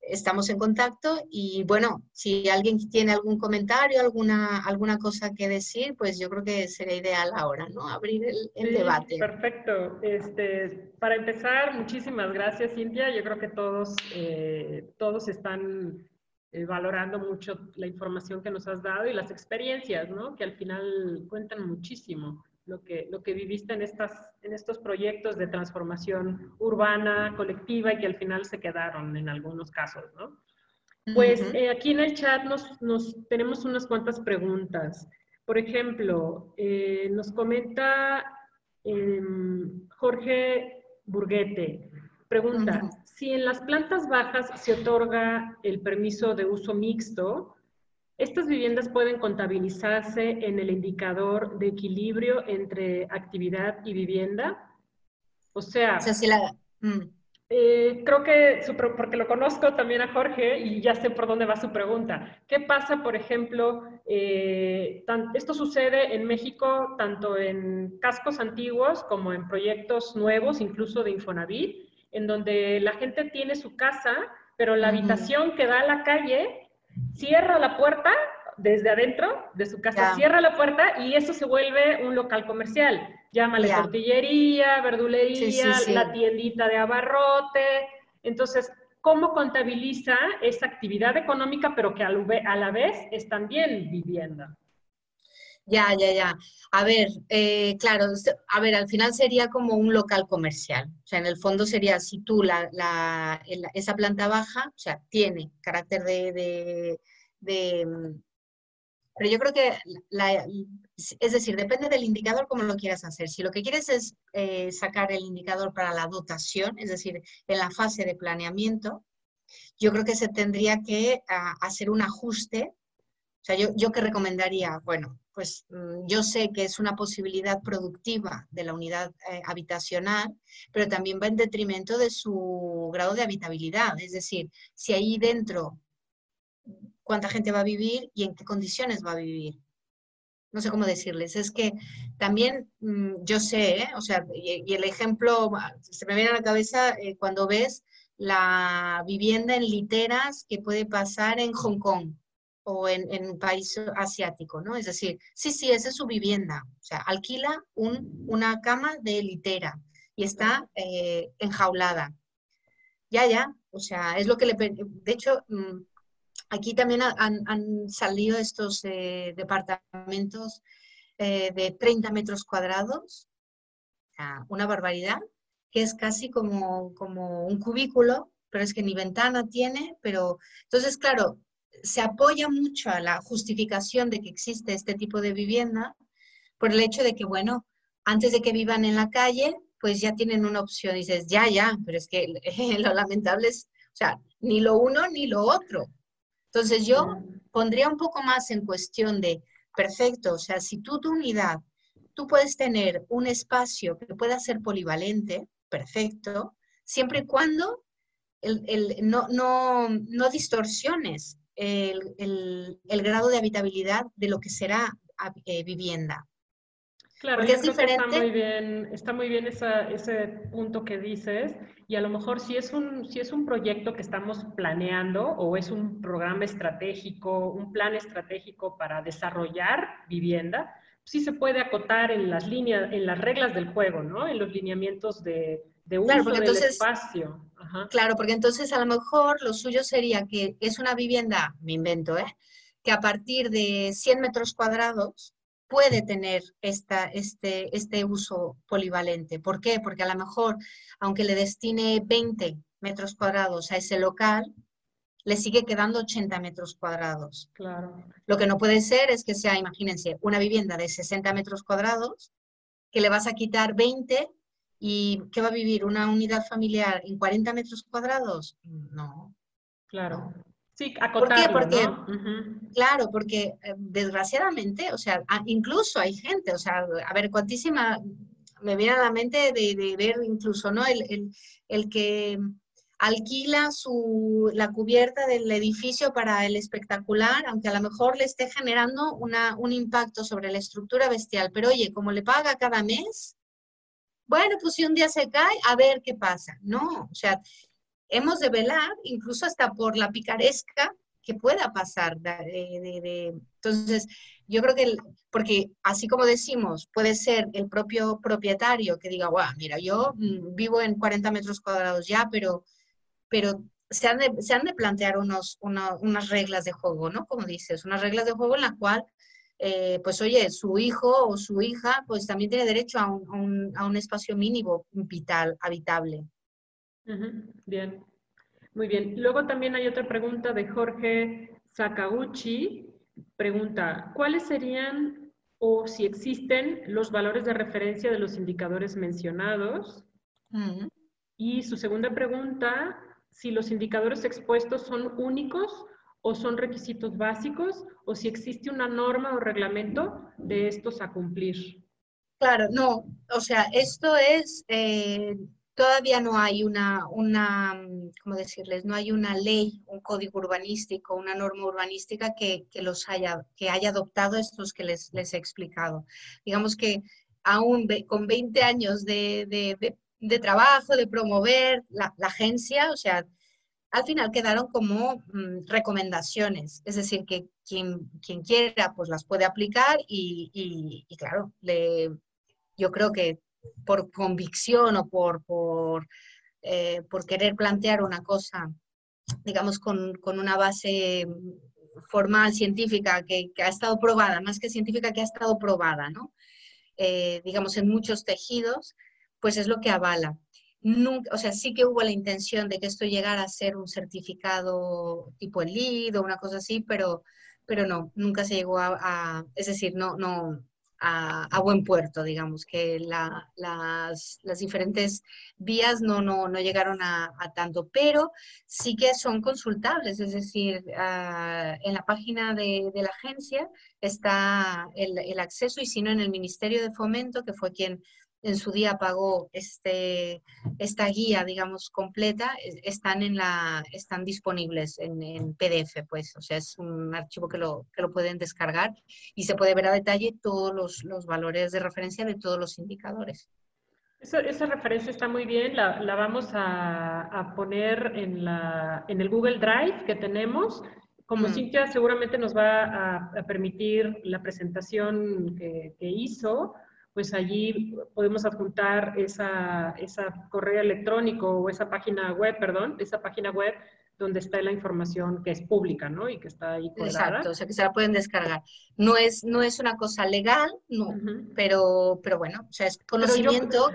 estamos en contacto y bueno, si alguien tiene algún comentario, alguna, alguna cosa que decir, pues yo creo que sería ideal ahora, ¿no? Abrir el, debate. Perfecto. Este, para empezar, muchísimas gracias, Cintia. Yo creo que todos, eh, todos están eh, valorando mucho la información que nos has dado y las experiencias, ¿no? Que al final cuentan muchísimo lo que, lo que viviste en, estas, en estos proyectos de transformación urbana, colectiva y que al final se quedaron en algunos casos, ¿no? Pues eh, aquí en el chat nos, nos, tenemos unas cuantas preguntas. Por ejemplo, eh, nos comenta em, Jorge Burguete, pregunta, si en las plantas bajas se otorga el permiso de uso mixto, estas viviendas pueden contabilizarse en el indicador de equilibrio entre actividad y vivienda. O sea, mm. eh, creo que, porque lo conozco también a Jorge y ya sé por dónde va su pregunta. ¿Qué pasa, por ejemplo, eh, esto sucede en México tanto en cascos antiguos como en proyectos nuevos, incluso de Infonavit, en donde la gente tiene su casa, pero la habitación que da a la calle cierra la puerta desde adentro de su casa, cierra la puerta y eso se vuelve un local comercial. Llámale tortillería, verdulería, la tiendita de abarrote. Entonces, ¿cómo contabiliza esa actividad económica, pero que a la vez es también vivienda? Ya, ya, ya. A ver, eh, claro, a ver, al final sería como un local comercial. O sea, en el fondo sería, si tú la, la, esa planta baja, o sea, tiene carácter de, de, mm, pero yo creo que, la, es decir, depende del indicador como lo quieras hacer. Si lo que quieres es eh, sacar el indicador para la dotación, es decir, en la fase de planeamiento, yo creo que se tendría que ah, hacer un ajuste. O sea, yo, yo que recomendaría, bueno, pues mm, yo sé que es una posibilidad productiva de la unidad eh, habitacional, pero también va en detrimento de su grado de habitabilidad. Es decir, si ahí dentro, cuánta gente va a vivir y en qué condiciones va a vivir. No sé cómo decirles. Es que también mm, yo sé, ¿eh? o sea, y, el ejemplo, se me viene a la cabeza eh, cuando ves la vivienda en literas que puede pasar en Hong Kong o en, un país asiático, ¿no? Es decir, sí, sí, esa es su vivienda. O sea, alquila un, una cama de litera y está eh, enjaulada. Ya, ya, o sea, es lo que le... De hecho, mm, aquí también han, salido estos eh, departamentos eh, de 30 metros cuadrados, una barbaridad, que es casi como, como un cubículo, pero es que ni ventana tiene, pero entonces, claro, se apoya mucho a la justificación de que existe este tipo de vivienda por el hecho de que, bueno, antes de que vivan en la calle, pues ya tienen una opción. Y dices, ya, ya, pero es que lo lamentable es, o sea, ni lo uno ni lo otro. Entonces yo pondría un poco más en cuestión de, perfecto, o sea, si tú tu unidad, tú puedes tener un espacio que pueda ser polivalente, perfecto, siempre y cuando el, no, no, no distorsiones el, grado de habitabilidad de lo que será eh, vivienda. Claro, Porque es diferente. Está muy bien, está muy bien ese punto que dices. Y a lo mejor si es, un, si es un proyecto que estamos planeando o es un programa estratégico, un plan estratégico para desarrollar vivienda, sí se puede acotar en las líneas, en las reglas del juego, ¿no? En los lineamientos de, de uso del espacio. Claro, porque entonces a lo mejor lo suyo sería que es una vivienda, me invento, ¿eh? que a partir de 100 metros cuadrados puede tener esta, este, este uso polivalente. ¿Por qué? Porque a lo mejor, aunque le destine 20 metros cuadrados a ese local, le sigue quedando 80 metros cuadrados. Claro. Lo que no puede ser es que sea, imagínense, una vivienda de 60 metros cuadrados, que le vas a quitar 20 ¿Y qué va a vivir? ¿Una unidad familiar en 40 metros cuadrados? No. Claro. Sí, acotarlo, ¿Por qué? Porque, claro, porque eh, desgraciadamente, o sea, incluso hay gente, o sea, a ver, cuantísima, me viene a la mente de, ver incluso, ¿no? El, el, que alquila su, la cubierta del edificio para el espectacular, aunque a lo mejor le esté generando una, un impacto sobre la estructura bestial, pero oye, como le paga cada mes, bueno, pues si un día se cae, a ver qué pasa. No, o sea, hemos de velar incluso hasta por la picaresca que pueda pasar. entonces, yo creo que, porque así como decimos, puede ser el propio propietario que diga, guau, mira, yo mm, vivo en 40 metros cuadrados ya, pero, pero se han, de, se han de plantear unos, unas reglas de juego, ¿no? Como dices, unas reglas de juego en la cual, eh, pues oye, su hijo o su hija, pues también tiene derecho a un, a un, espacio mínimo vital, habitable. Bien, muy bien. Luego también hay otra pregunta de Jorge Sakaguchi. Pregunta, ¿cuáles serían o si existen los valores de referencia de los indicadores mencionados? Y su segunda pregunta, si los indicadores expuestos son únicos o son requisitos básicos o si existe una norma o reglamento de estos a cumplir. Claro, no, o sea, esto es, eh, todavía no hay una, una, ¿cómo decirles? No hay una ley, un código urbanístico, una norma urbanística que, los haya, que haya adoptado estos que les, les he explicado. Digamos que aún con 20 años de, de trabajo, de promover la, agencia, o sea, al final quedaron como mm, recomendaciones, es decir, que quien, quien, quiera pues las puede aplicar y, claro, le, yo creo que por convicción o por, por, eh, por querer plantear una cosa, digamos, con, con una base formal, científica, que, que, ha estado probada, más que científica, que ha estado probada, ¿no? Eh, digamos, en muchos tejidos, pues es lo que avala. Nunca, o sea, sí que hubo la intención de que esto llegara a ser un certificado tipo el LEED o una cosa así, pero, pero no, nunca se llegó a, es decir, no, no, a, buen puerto, digamos, que las, diferentes vías no, no, no llegaron a, tanto, pero sí que son consultables, es decir, ah, en la página de, la agencia está el, el, acceso y si no en el Ministerio de Fomento, que fue quien en su día pagó este, esta guía, digamos, completa, están, en la, están disponibles en, PDF, pues, o sea, es un archivo que lo, que lo pueden descargar y se puede ver a detalle todos los, los valores de referencia de todos los indicadores. esa referencia está muy bien, la, la vamos a, a, poner en, la, en el Google Drive que tenemos. Como mm. Cintia seguramente nos va a, a permitir la presentación que, que hizo, pues allí podemos adjuntar esa, esa correo electrónico o esa página web, perdón, esa página web donde está la información que es pública, ¿no? Y que está ahí colgada. Exacto, o sea que se la pueden descargar. No es, no es una cosa legal, no, pero, pero bueno, o sea, es conocimiento.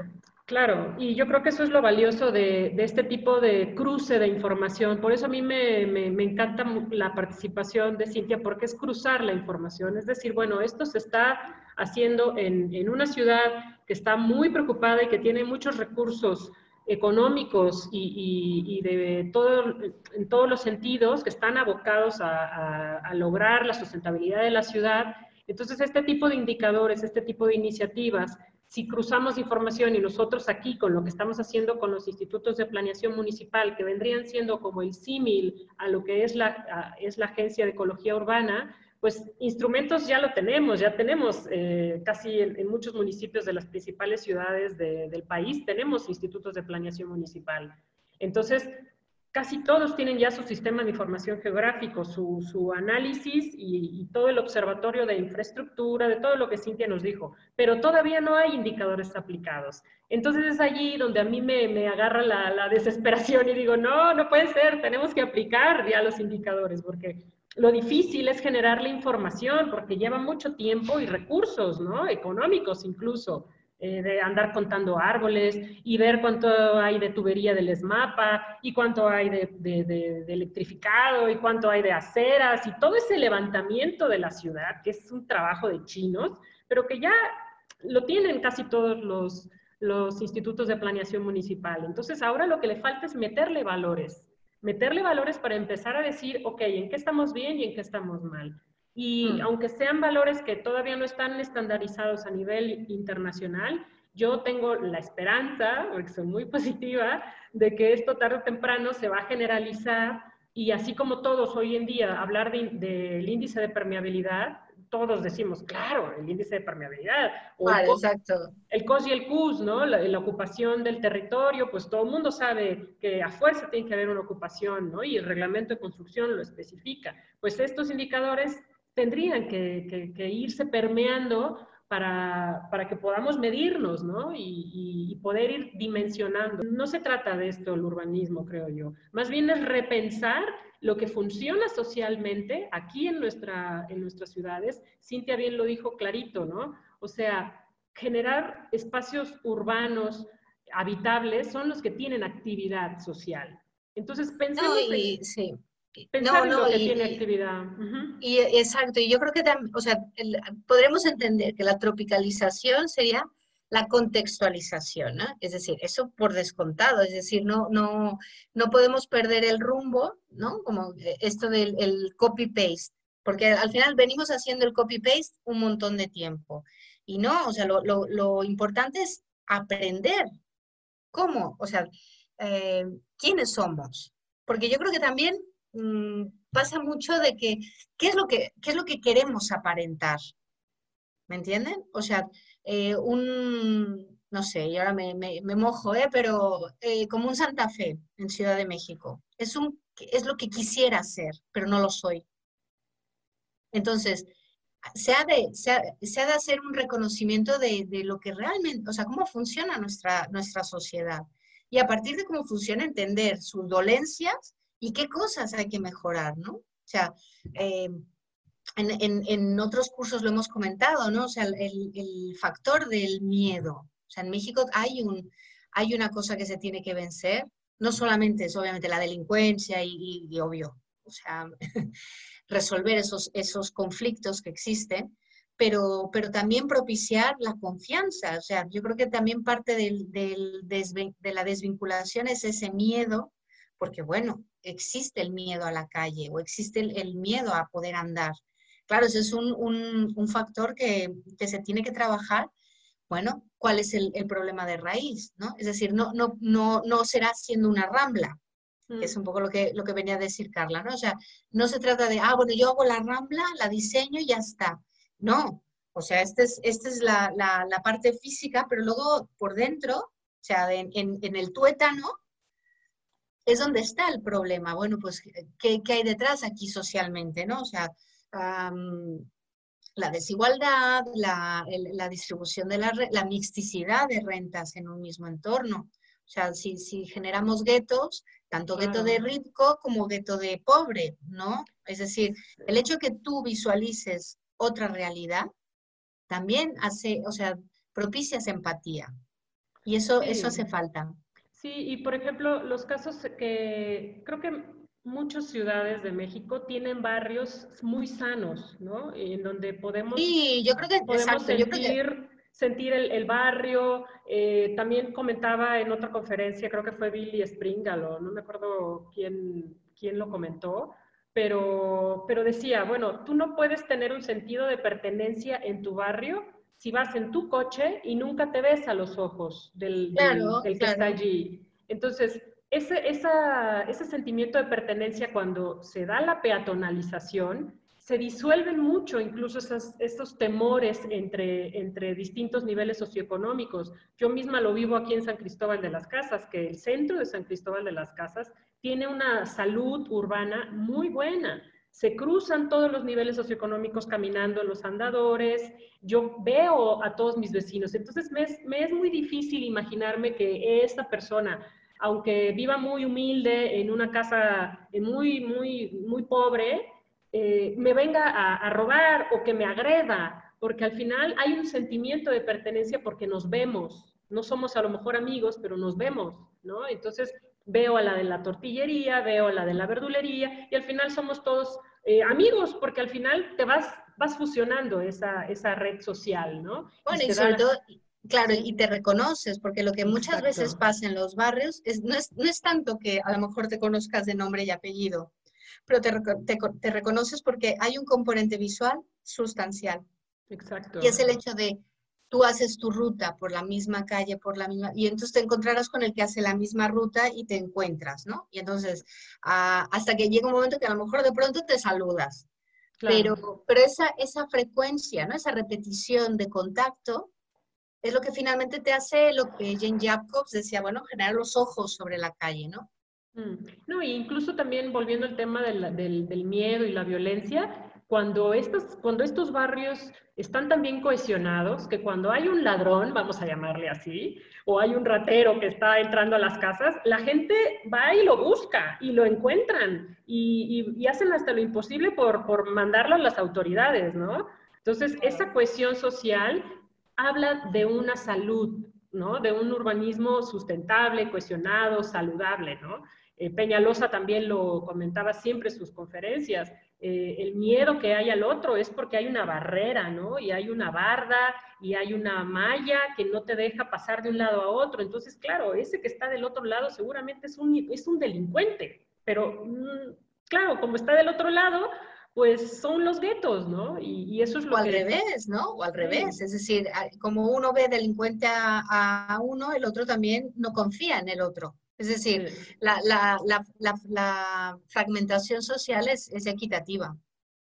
Claro, y yo creo que eso es lo valioso de, este tipo de cruce de información. Por eso a mí me, encanta la participación de Cintia, porque es cruzar la información. Es decir, bueno, esto se está haciendo en, una ciudad que está muy preocupada y que tiene muchos recursos económicos y, y, de todo, en todos los sentidos que están abocados a, a, lograr la sustentabilidad de la ciudad. Entonces, este tipo de indicadores, este tipo de iniciativas, si cruzamos información y nosotros aquí con lo que estamos haciendo con los institutos de planeación municipal, que vendrían siendo como el símil a lo que es la, es la Agencia de Ecología Urbana, pues instrumentos ya lo tenemos, ya tenemos eh, casi en, muchos municipios de las principales ciudades del país, tenemos institutos de planeación municipal. Entonces, casi todos tienen ya su sistema de información geográfico, su, análisis y, todo el observatorio de infraestructura, de todo lo que Cintia nos dijo, pero todavía no hay indicadores aplicados. Entonces es allí donde a mí me, agarra la, la, desesperación y digo, no, no puede ser, tenemos que aplicar ya los indicadores, porque lo difícil es generar la información porque lleva mucho tiempo y recursos, ¿no? Económicos incluso, eh, de andar contando árboles y ver cuánto hay de tubería del ESMAPA y cuánto hay de, de, electrificado y cuánto hay de aceras y todo ese levantamiento de la ciudad, que es un trabajo de chinos, pero que ya lo tienen casi todos los, los institutos de planeación municipal. Entonces ahora lo que le falta es meterle valores meterle valores para empezar a decir, ok, ¿en qué estamos bien y en qué estamos mal? Y mm. aunque sean valores que todavía no están estandarizados a nivel internacional, yo tengo la esperanza, porque soy muy positiva, de que esto tarde o temprano se va a generalizar y así como todos hoy en día hablar del índice de permeabilidad, todos decimos, claro, el índice de permeabilidad. O el, exacto. El COS y el CUS, ¿no? La, ocupación del territorio, pues todo el mundo sabe que a fuerza tiene que haber una ocupación, ¿no? Y el reglamento de construcción lo especifica. Pues estos indicadores tendrían que, que, irse permeando para, para que podamos medirnos, ¿no? Y, y, poder ir dimensionando. No se trata de esto el urbanismo, creo yo. Más bien es repensar lo que funciona socialmente aquí en, nuestra, en nuestras ciudades. Cintia bien lo dijo clarito, ¿no? O sea, generar espacios urbanos habitables son los que tienen actividad social. Entonces, pensemos sí. Pensar no, que tiene actividad. Y exacto, y yo creo que también, o sea, podremos entender que la tropicalización sería la contextualización, ¿no? Es decir, eso por descontado, es decir, no, no, no podemos perder el rumbo, ¿no? Como esto del copy-paste, porque al final venimos haciendo el copy-paste un montón de tiempo. Y no, o sea, lo, lo, lo importante es aprender cómo, o sea, eh, quiénes somos. Porque yo creo que también Mm, pasa mucho de que, ¿qué es, lo que, ¿qué es lo que queremos aparentar? ¿Me entienden? O sea, eh, un, no sé, y ahora me, mojo, ¿eh? pero eh, como un Santa Fe en Ciudad de México. Es, un, es lo que quisiera ser, pero no lo soy. Entonces, se ha de, se ha, de hacer un reconocimiento de, de, lo que realmente, o sea, cómo funciona nuestra, nuestra sociedad. Y a partir de cómo funciona, entender sus dolencias y qué cosas hay que mejorar, ¿no? O sea, eh, en, otros cursos lo hemos comentado, ¿no? O sea, el, factor del miedo. O sea, en México hay, un, hay una cosa que se tiene que vencer, no solamente es obviamente la delincuencia y, obvio, o sea, resolver esos, esos conflictos que existen, pero, pero también propiciar la confianza. O sea, yo creo que también parte del, del de la desvinculación es ese miedo, porque bueno, existe el miedo a la calle o existe el, miedo a poder andar. Claro, ese es un, factor que, se tiene que trabajar. Bueno, ¿cuál es el, problema de raíz? ¿no? Es decir, no, no, no, no será siendo una rambla, es un poco lo que, lo que venía a decir Carla, ¿no? O sea, no se trata de, ah, bueno, yo hago la rambla, la diseño y ya está. No, o sea, esta es, esta es la, parte física, pero luego por dentro, o sea, en, en el tuétano, es donde está el problema. Bueno, pues, ¿qué, hay detrás aquí socialmente? ¿no? O sea, la desigualdad, la, distribución de la, la mixticidad de rentas en un mismo entorno. O sea, si, si generamos guetos, tanto gueto de rico como gueto de pobre, ¿no? Es decir, el hecho que tú visualices otra realidad también hace, o sea, propicias empatía. Y eso, eso hace falta. Sí, y por ejemplo, los casos que creo que muchas ciudades de México tienen barrios muy sanos, ¿no? En donde podemos, sí, yo creo que, podemos sentir, sentir el, barrio. Eh, también comentaba en otra conferencia, creo que fue Billy Springalo, no me acuerdo quién, quién lo comentó, pero, pero decía, bueno, tú no puedes tener un sentido de pertenencia en tu barrio si vas en tu coche y nunca te ves a los ojos del, que está allí. Entonces, ese, ese sentimiento de pertenencia cuando se da la peatonalización, se disuelven mucho incluso esos, esos temores entre, entre distintos niveles socioeconómicos. Yo misma lo vivo aquí en San Cristóbal de las Casas, que el centro de San Cristóbal de las Casas tiene una salud urbana muy buena se cruzan todos los niveles socioeconómicos caminando en los andadores, yo veo a todos mis vecinos, entonces me es, muy difícil imaginarme que esta persona, aunque viva muy humilde en una casa muy, muy, muy pobre, eh, me venga a robar o que me agreda, porque al final hay un sentimiento de pertenencia porque nos vemos, no somos a lo mejor amigos, pero nos vemos, ¿no? Entonces, veo a la de la tortillería, veo a la de la verdulería y al final somos todos eh, amigos porque al final te vas, vas fusionando esa, esa red social, ¿no? Bueno, y, sobre todo, claro, y te reconoces, porque lo que muchas veces pasa en los barrios es no, es, no es tanto que a lo mejor te conozcas de nombre y apellido, pero te, te, te reconoces porque hay un componente visual sustancial. Exacto. Y es el hecho de, tú haces tu ruta por la misma calle, por la misma, y entonces te encontrarás con el que hace la misma ruta y te encuentras, ¿no? Y entonces, ah, hasta que llega un momento que a lo mejor de pronto te saludas. Pero, pero esa, esa frecuencia, ¿no? Esa repetición de contacto es lo que finalmente te hace lo que Jane Jacobs decía, bueno, generar los ojos sobre la calle, ¿no? Mm. No, e incluso también volviendo al tema del, del, del miedo y la violencia, cuando, estos, cuando estos barrios están tan bien cohesionados que cuando hay un ladrón, vamos a llamarle así, o hay un ratero que está entrando a las casas, la gente va y lo busca y lo encuentran y, hacen hasta lo imposible por, por mandarlo a las autoridades, ¿no? Entonces, esa cohesión social habla de una salud, ¿no? De un urbanismo sustentable, cohesionado, saludable, ¿no? Eh, Peñalosa también lo comentaba siempre en sus conferencias. Eh, el miedo que hay al otro es porque hay una barrera, ¿no? Y hay una barda y hay una malla que no te deja pasar de un lado a otro. Entonces, claro, ese que está del otro lado seguramente es un, es un delincuente, pero mm, claro, como está del otro lado, pues son los guetos, ¿no? Y, eso es lo o al revés, ¿no? O al revés. Es decir, como uno ve delincuente a, uno, el otro también no confía en el otro. Es decir, la, fragmentación social es, equitativa.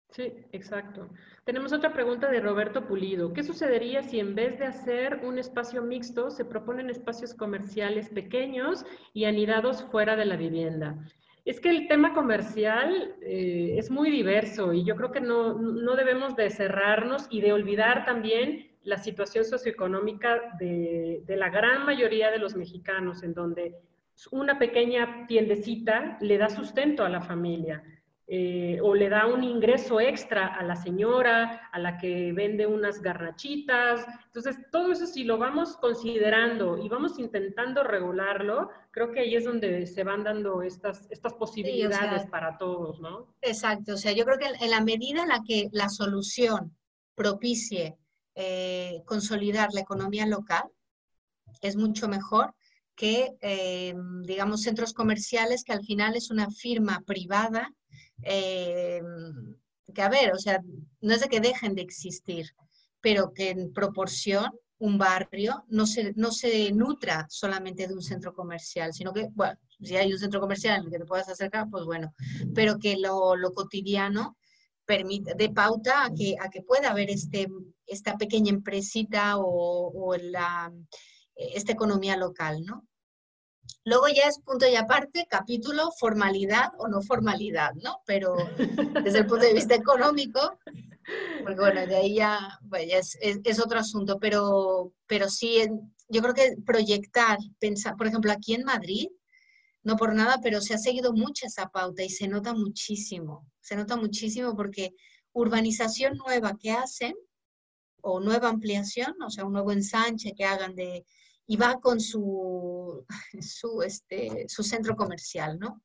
Sí, exacto. Tenemos otra pregunta de Roberto Pulido. ¿Qué sucedería si en vez de hacer un espacio mixto se proponen espacios comerciales pequeños y anidados fuera de la vivienda? Es que el tema comercial eh, es muy diverso y yo creo que no, no, debemos de cerrarnos y de olvidar también la situación socioeconómica de, de la gran mayoría de los mexicanos, en donde una pequeña tiendecita le da sustento a la familia. Eh, o le da un ingreso extra a la señora, a la que vende unas garnachitas. Entonces, todo eso si lo vamos considerando y vamos intentando regularlo, creo que ahí es donde se van dando estas, estas posibilidades para todos, ¿no? Exacto, o sea, yo creo que en la medida en la que la solución propicie eh, consolidar la economía local, es mucho mejor que, eh, digamos, centros comerciales que al final es una firma privada, eh, que a ver, o sea, no es de que dejen de existir, pero que en proporción un barrio no se, no se nutra solamente de un centro comercial, sino que, bueno, si hay un centro comercial en el que te puedas acercar, pues bueno, pero que lo, lo cotidiano permite, de pauta a que, a que pueda haber este, esta pequeña empresita o, o la, esta economía local, ¿no? Luego ya es punto y aparte, capítulo, formalidad o no formalidad, ¿no? Pero desde el punto de vista económico, pues bueno, de ahí ya, es, es, otro asunto, pero, pero sí, yo creo que proyectar, pensar, por ejemplo, aquí en Madrid, no por nada, pero se ha seguido mucho esa pauta y se nota muchísimo, se nota muchísimo porque urbanización nueva que hacen, o nueva ampliación, o sea, un nuevo ensanche que hagan de, y va con su, su, este, su centro comercial, ¿no?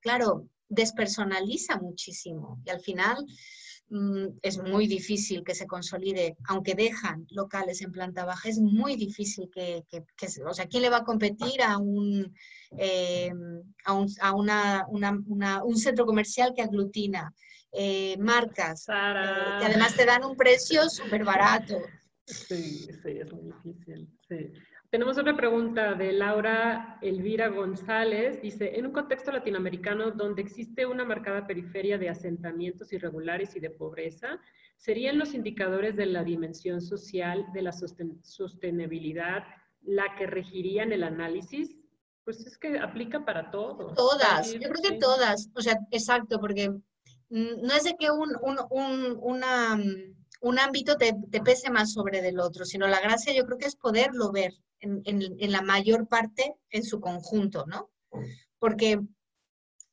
Claro, despersonaliza muchísimo y al final mm, es muy difícil que se consolide, aunque dejan locales en planta baja, es muy difícil que, que, o sea, ¿quién le va a competir a un, eh, a, un, a una, una, un centro comercial que aglutina eh, marcas, eh, que además te dan un precio súper barato? Sí, sí, es muy difícil, sí. Tenemos otra pregunta de Laura Elvira González. Dice, en un contexto latinoamericano donde existe una marcada periferia de asentamientos irregulares y de pobreza, ¿serían los indicadores de la dimensión social de la sostenibilidad la que regirían el análisis? Pues es que aplica para todos. Todas, yo creo que todas. O sea, exacto, porque no es de que un, una, un ámbito te, te, pese más sobre del otro, sino la gracia yo creo que es poderlo ver en, la mayor parte en su conjunto, ¿no? Porque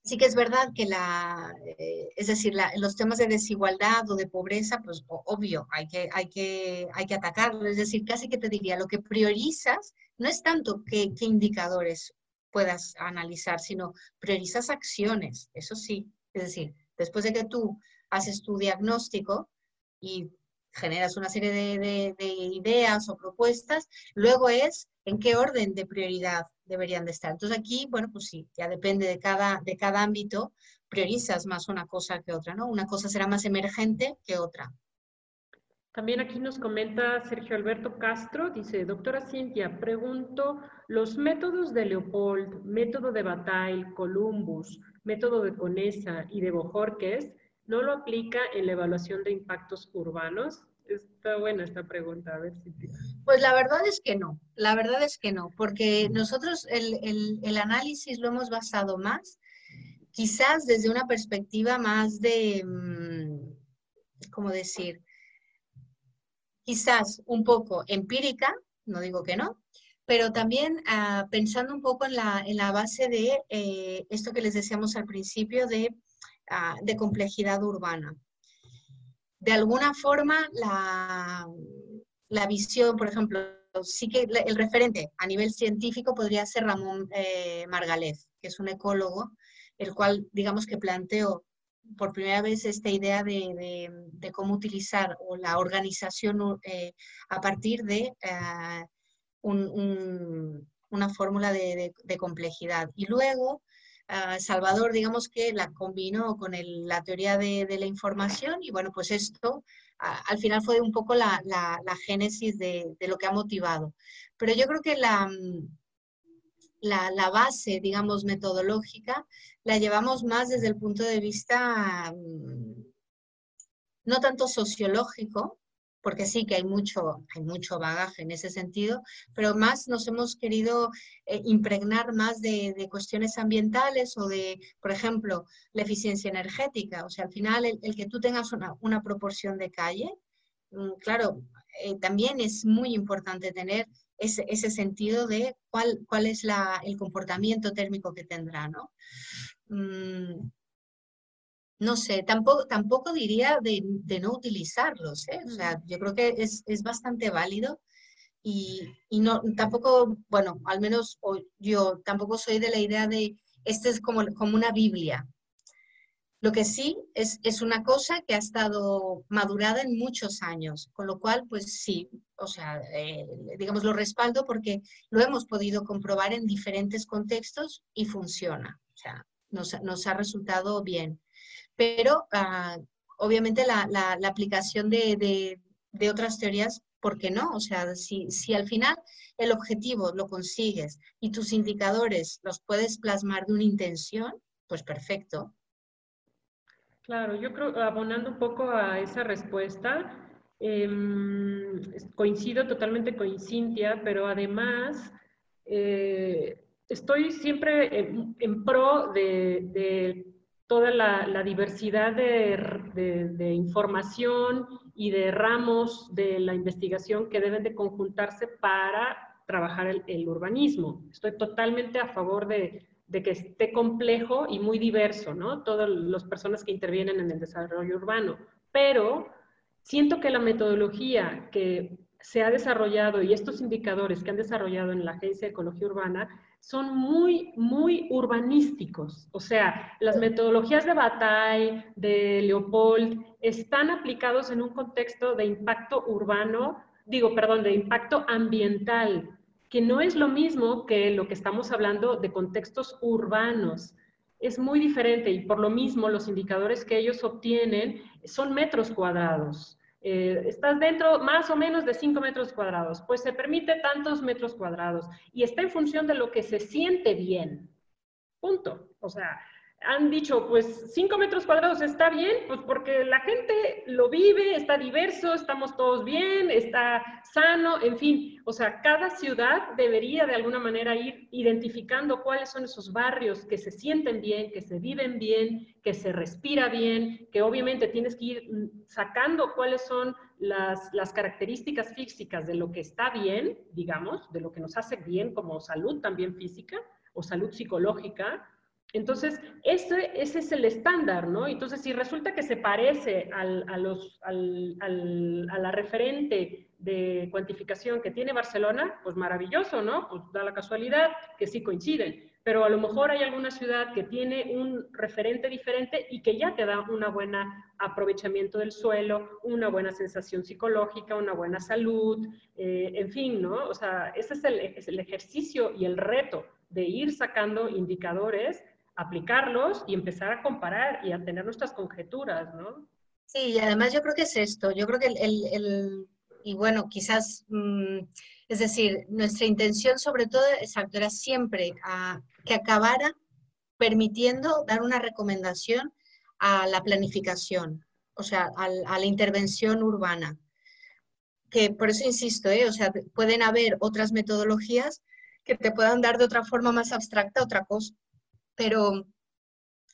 sí que es verdad que la, eh, es decir, los temas de desigualdad o de pobreza, pues obvio, hay que, hay, que, hay que atacarlo. Es decir, casi que te diría, lo que priorizas no es tanto qué indicadores puedas analizar, sino priorizas acciones, eso sí. Es decir, después de que tú haces tu diagnóstico y generas una serie de, ideas o propuestas, luego es en qué orden de prioridad deberían de estar. Entonces aquí, bueno, pues sí, ya depende de cada, de cada ámbito, priorizas más una cosa que otra, ¿no? Una cosa será más emergente que otra. También aquí nos comenta Sergio Alberto Castro, dice, doctora Cintia, pregunto, los métodos de Leopold, método de Bataille, Columbus, método de Conesa y de Bojorquez ¿no lo aplica en la evaluación de impactos urbanos? Está buena esta pregunta, a ver si... Pues la verdad es que no, la verdad es que no, porque nosotros el, el, análisis lo hemos basado más, quizás desde una perspectiva más de, mm, ¿cómo decir? Quizás un poco empírica, no digo que no, pero también ah, pensando un poco en la, en la base de eh, esto que les decíamos al principio de, ah, de complejidad urbana. De alguna forma, la, la visión, por ejemplo, sí que el referente a nivel científico podría ser Ramón eh, Margalef, que es un ecólogo, el cual, digamos que planteó por primera vez esta idea de, cómo utilizar o la organización eh, a partir de eh, una fórmula de, complejidad. Y luego, Salvador, digamos que la combinó con la teoría de, la información y bueno, pues esto al final fue un poco la, génesis de, lo que ha motivado. Pero yo creo que la, la, base, digamos, metodológica, la llevamos más desde el punto de vista mm, no tanto sociológico, porque sí que hay mucho, hay mucho bagaje en ese sentido, pero más nos hemos querido eh, impregnar más de, cuestiones ambientales o de, por ejemplo, la eficiencia energética. O sea, al final el, que tú tengas una, proporción de calle, mm, claro, eh, también es muy importante tener ese, ese sentido de cuál, cuál es la, el comportamiento térmico que tendrá, ¿no? Mm, no sé, tampoco, tampoco diría de, no utilizarlos, ¿eh? O sea, yo creo que es, bastante válido y, no, tampoco, bueno, al menos yo tampoco soy de la idea de, este es como, como una Biblia. Lo que sí es, es una cosa que ha estado madurada en muchos años, con lo cual, pues sí, o sea, eh, digamos, lo respaldo porque lo hemos podido comprobar en diferentes contextos y funciona. O sea, nos, nos ha resultado bien pero ah, obviamente la, aplicación de, otras teorías, ¿por qué no? O sea, si, al final el objetivo lo consigues y tus indicadores los puedes plasmar de una intención, pues perfecto. Claro, yo creo, abonando un poco a esa respuesta, em, coincido totalmente con Cintia, pero además eh, estoy siempre en, pro de toda la, diversidad de, información y de ramos de la investigación que deben de conjuntarse para trabajar el, urbanismo. Estoy totalmente a favor de, que esté complejo y muy diverso, ¿no? Todas las personas que intervienen en el desarrollo urbano. Pero siento que la metodología que se ha desarrollado y estos indicadores que han desarrollado en la Agencia de Ecología Urbana son muy, muy urbanísticos. O sea, las metodologías de Bataille, de Leopold, están aplicados en un contexto de impacto urbano, digo, perdón, de impacto ambiental, que no es lo mismo que lo que estamos hablando de contextos urbanos. Es muy diferente y por lo mismo los indicadores que ellos obtienen son metros cuadrados. Eh, estás dentro más o menos de 5 metros cuadrados, pues se permite tantos metros cuadrados y está en función de lo que se siente bien. Punto. O sea, han dicho, pues 5 metros cuadrados está bien, pues porque la gente lo vive, está diverso, estamos todos bien, está sano, en fin. O sea, cada ciudad debería de alguna manera ir identificando cuáles son esos barrios que se sienten bien, que se viven bien, que se respira bien, que obviamente tienes que ir sacando cuáles son las, las características físicas de lo que está bien, digamos, de lo que nos hace bien como salud también física o salud psicológica entonces, ese, es el estándar, ¿no? Entonces, si resulta que se parece al, a, los, al, a la referente de cuantificación que tiene Barcelona, pues maravilloso, ¿no? Pues da la casualidad que sí coinciden. Pero a lo mejor hay alguna ciudad que tiene un referente diferente y que ya te da un buen aprovechamiento del suelo, una buena sensación psicológica, una buena salud, eh, en fin, ¿no? O sea, ese es el, es el ejercicio y el reto de ir sacando indicadores aplicarlos y empezar a comparar y a tener nuestras conjeturas, ¿no? Sí, y además yo creo que es esto, yo creo que el, el, y bueno, quizás, mm, es decir, nuestra intención sobre todo, exacto, era siempre a, que acabara permitiendo dar una recomendación a la planificación, o sea, a, a la intervención urbana. Que por eso insisto, ¿eh? o sea, pueden haber otras metodologías que te puedan dar de otra forma más abstracta otra cosa, pero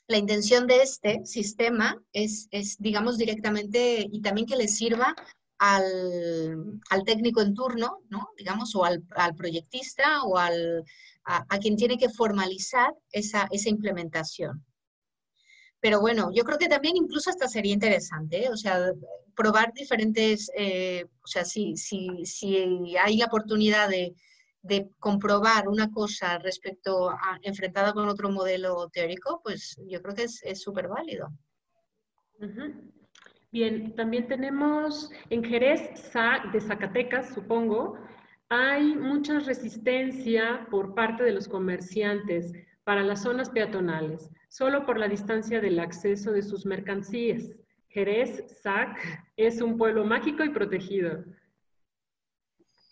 la intención de este sistema es, es, digamos, directamente y también que le sirva al, al técnico en turno, ¿no? digamos, o al, al proyectista o al, a, a, quien tiene que formalizar esa, esa implementación. Pero bueno, yo creo que también incluso hasta sería interesante, ¿eh? o sea, probar diferentes, eh, o sea, si, si, si hay la oportunidad de, de comprobar una cosa respecto a enfrentada con otro modelo teórico, pues yo creo que es súper válido. Bien, también tenemos en Jerez de Zacatecas, supongo, hay mucha resistencia por parte de los comerciantes para las zonas peatonales, solo por la distancia del acceso de sus mercancías. Jerez, SAC, es un pueblo mágico y protegido.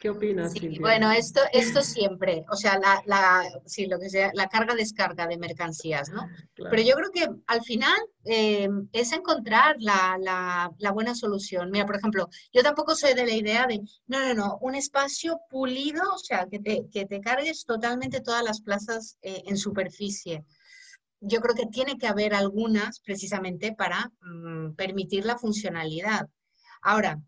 ¿Qué opinas? Sí, bueno, esto, esto siempre, o sea, la, la, sí, lo que sea, la carga-descarga de mercancías, ¿no? Claro. Pero yo creo que al final eh, es encontrar la, la, la, buena solución. Mira, por ejemplo, yo tampoco soy de la idea de, no, no, no, un espacio pulido, o sea, que te, que te cargues totalmente todas las plazas eh, en superficie. Yo creo que tiene que haber algunas precisamente para mm, permitir la funcionalidad. Ahora,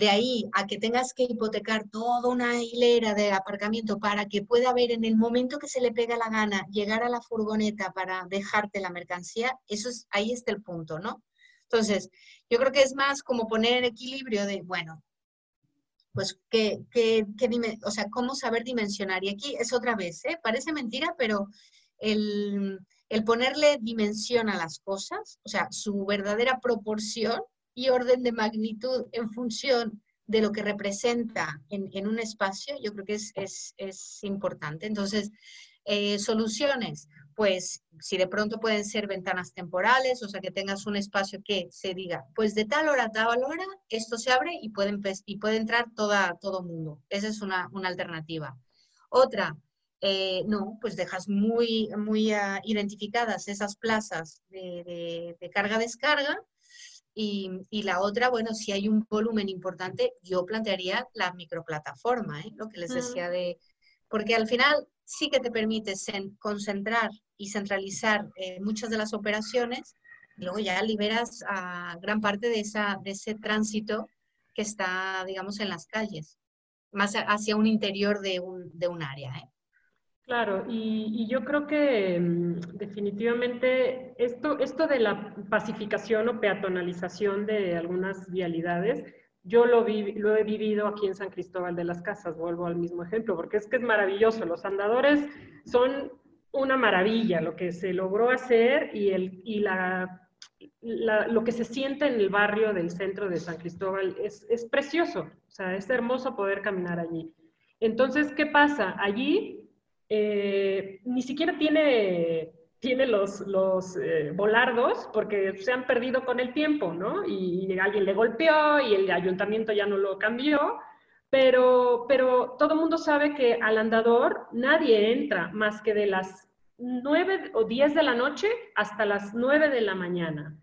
de ahí a que tengas que hipotecar toda una hilera de aparcamiento para que pueda haber en el momento que se le pega la gana llegar a la furgoneta para dejarte la mercancía, eso es, ahí está el punto, ¿no? Entonces, yo creo que es más como poner equilibrio de, bueno, pues, ¿qué, qué, qué o sea, cómo saber dimensionar. Y aquí es otra vez, ¿eh? Parece mentira, pero el, el ponerle dimensión a las cosas, o sea, su verdadera proporción, y orden de magnitud en función de lo que representa en, en un espacio, yo creo que es, es, es importante. Entonces, eh, soluciones, pues si de pronto pueden ser ventanas temporales, o sea, que tengas un espacio que se diga, pues de tal hora a tal hora, esto se abre y puede, y puede entrar toda, todo mundo. Esa es una, una alternativa. Otra, eh, no, pues dejas muy, muy uh, identificadas esas plazas de, de carga-descarga y, y, la otra, bueno, si hay un volumen importante, yo plantearía la microplataforma, ¿eh? lo que les decía de, porque al final sí que te permite concentrar y centralizar eh, muchas de las operaciones, y luego ya liberas a gran parte de, esa, de ese tránsito que está, digamos, en las calles, más hacia un interior de un, de un área. ¿eh? Claro, y, yo creo que um, definitivamente esto, esto de la pacificación o peatonalización de algunas vialidades, yo lo, vi, lo he vivido aquí en San Cristóbal de las Casas, vuelvo al mismo ejemplo, porque es que es maravilloso, los andadores son una maravilla, lo que se logró hacer y, el, y la, lo que se siente en el barrio del centro de San Cristóbal es, es precioso, o sea, es hermoso poder caminar allí. Entonces, ¿qué pasa? Allí eh, ni siquiera tiene, tiene los, los eh, volardos porque se han perdido con el tiempo, ¿no? Y, y, alguien le golpeó y el ayuntamiento ya no lo cambió, pero, pero todo el mundo sabe que al andador nadie entra más que de las 9 o 10 de la noche hasta las 9 de la mañana.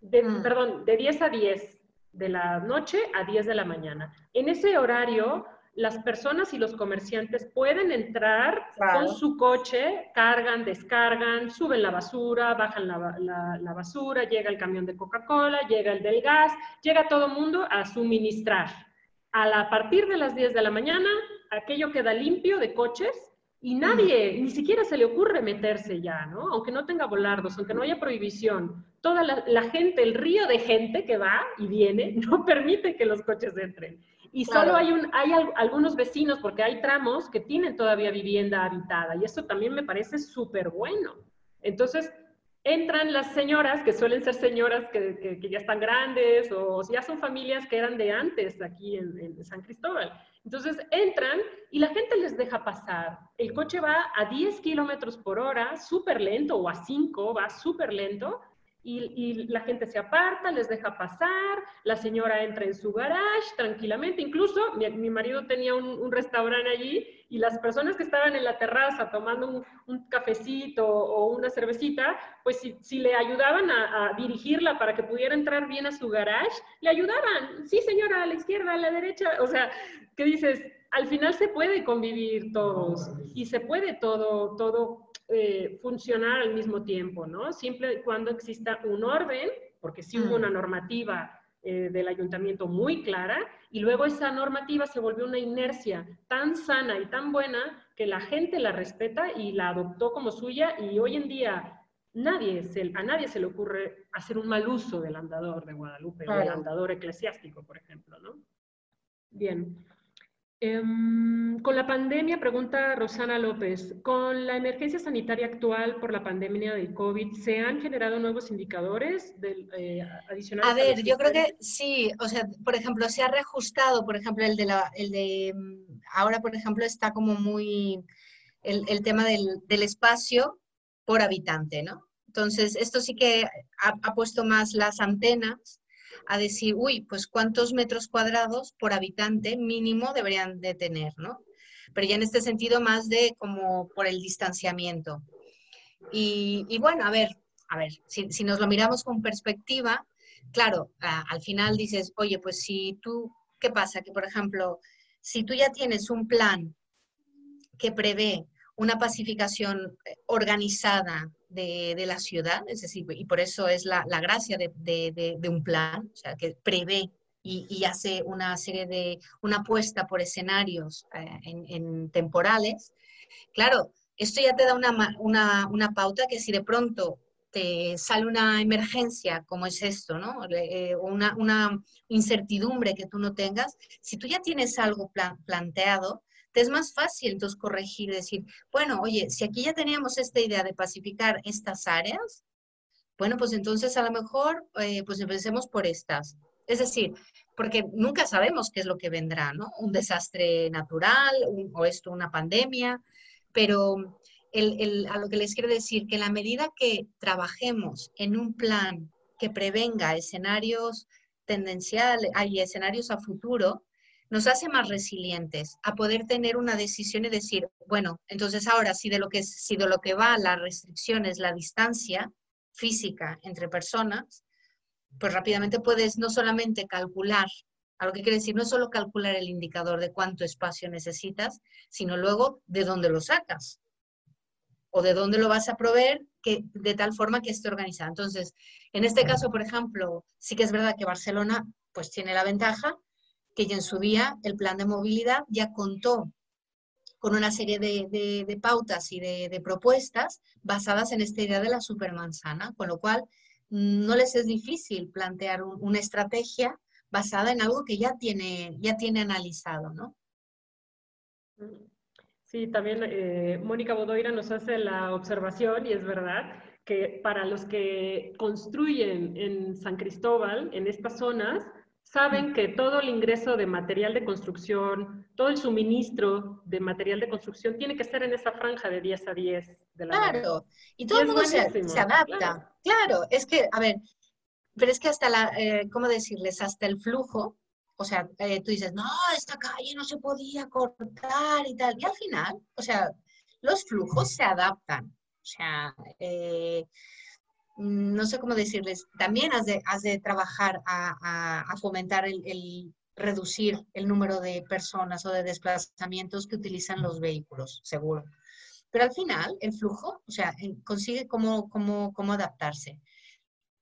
De, mm. Perdón, de 10 a 10 de la noche a 10 de la mañana. En ese horario las personas y los comerciantes pueden entrar claro. con su coche, cargan, descargan, suben la basura, bajan la, la, la basura, llega el camión de Coca-Cola, llega el del gas, llega todo el mundo a suministrar. A, la, a partir de las 10 de la mañana, aquello queda limpio de coches y nadie, mm. ni siquiera se le ocurre meterse ya, ¿no? Aunque no tenga volardos, aunque no haya prohibición. Toda la gente, el río de gente que va y viene, no permite que los coches entren. Y claro. solo hay, un, hay algunos vecinos, porque hay tramos que tienen todavía vivienda habitada, y eso también me parece súper bueno. Entonces, entran las señoras, que suelen ser señoras que, que, que, ya están grandes, o ya son familias que eran de antes aquí en, en San Cristóbal. Entonces, entran y la gente les deja pasar. El coche va a 10 kilómetros por hora, súper lento, o a 5, va súper lento, y, la gente se aparta, les deja pasar, la señora entra en su garage tranquilamente, incluso mi, marido tenía un, restaurante allí y las personas que estaban en la terraza tomando un, cafecito o una cervecita, pues si, si le ayudaban a, a, dirigirla para que pudiera entrar bien a su garage, le ayudaban, sí señora, a la izquierda, a la derecha, o sea, ¿qué dices? Al final se puede convivir todos y se puede todo, todo eh, funcionar al mismo tiempo, ¿no? Siempre y cuando exista un orden, porque si hubo mm. una normativa eh, del ayuntamiento muy clara, y luego esa normativa se volvió una inercia tan sana y tan buena que la gente la respeta y la adoptó como suya, y hoy en día nadie a nadie se le ocurre hacer un mal uso del andador de Guadalupe o del andador eclesiástico, por ejemplo, ¿no? Bien. Em, con la pandemia, pregunta Rosana López, con la emergencia sanitaria actual por la pandemia del COVID, ¿se han generado nuevos indicadores del, eh, adicionales? A ver, yo creo que sí, o sea, por ejemplo, se ha reajustado, por ejemplo, el de, la, el de mm, ahora, por ejemplo, está como muy el, el tema del, del, espacio por habitante, ¿no? Entonces, esto sí que ha, ha puesto más las antenas a decir, uy, pues cuántos metros cuadrados por habitante mínimo deberían de tener, ¿no? Pero ya en este sentido más de como por el distanciamiento. Y, bueno, a ver, a ver, si, nos lo miramos con perspectiva, claro, al final dices, oye, pues si tú, ¿qué pasa? Que por ejemplo, si tú ya tienes un plan que prevé una pacificación eh, organizada de, la ciudad, es decir, y por eso es la, gracia de, un plan, o sea, que prevé y, hace una serie de, una apuesta por escenarios eh, en, temporales. Claro, esto ya te da una, una, pauta que si de pronto te sale una emergencia como es esto, ¿no? Eh, una, una, incertidumbre que tú no tengas, si tú ya tienes algo planteado, es más fácil entonces corregir, decir, bueno, oye, si aquí ya teníamos esta idea de pacificar estas áreas, bueno, pues entonces a lo mejor, eh, pues empecemos por estas. Es decir, porque nunca sabemos qué es lo que vendrá, ¿no? Un desastre natural o esto, una pandemia, pero a lo que les quiero decir, que la medida que trabajemos en un plan que prevenga escenarios tendenciales, hay escenarios a futuro, nos hace más resilientes a poder tener una decisión y decir, bueno, entonces ahora si de lo que, si de lo que va la restricción es la distancia física entre personas, pues rápidamente puedes no solamente calcular, a lo que quiere decir, no solo calcular el indicador de cuánto espacio necesitas, sino luego de dónde lo sacas o de dónde lo vas a proveer que, de tal forma que esté organizado. Entonces, en este caso, por ejemplo, sí que es verdad que Barcelona pues tiene la ventaja que ya en su día el plan de movilidad ya contó con una serie de, pautas y de, propuestas basadas en esta idea de la supermanzana, con lo cual no les es difícil plantear una estrategia basada en algo que ya tiene, ya tiene analizado, ¿no? Sí, también eh, Mónica Bodoira nos hace la observación, y es verdad, que para los que construyen en San Cristóbal, en estas zonas, saben que todo el ingreso de material de construcción, todo el suministro de material de construcción tiene que ser en esa franja de 10 a 10 de la Claro, y todo el mundo se, adapta. Claro. es que, a ver, pero es que hasta la, eh, ¿cómo decirles? Hasta el flujo, o sea, eh, tú dices, no, esta calle no se podía cortar y tal, y al final, o sea, los flujos se adaptan. O sea, eh, no sé cómo decirles, también has de, has de trabajar a, fomentar el, reducir el número de personas o de desplazamientos que utilizan los vehículos, seguro. Pero al final, el flujo, o sea, consigue cómo, cómo, cómo adaptarse.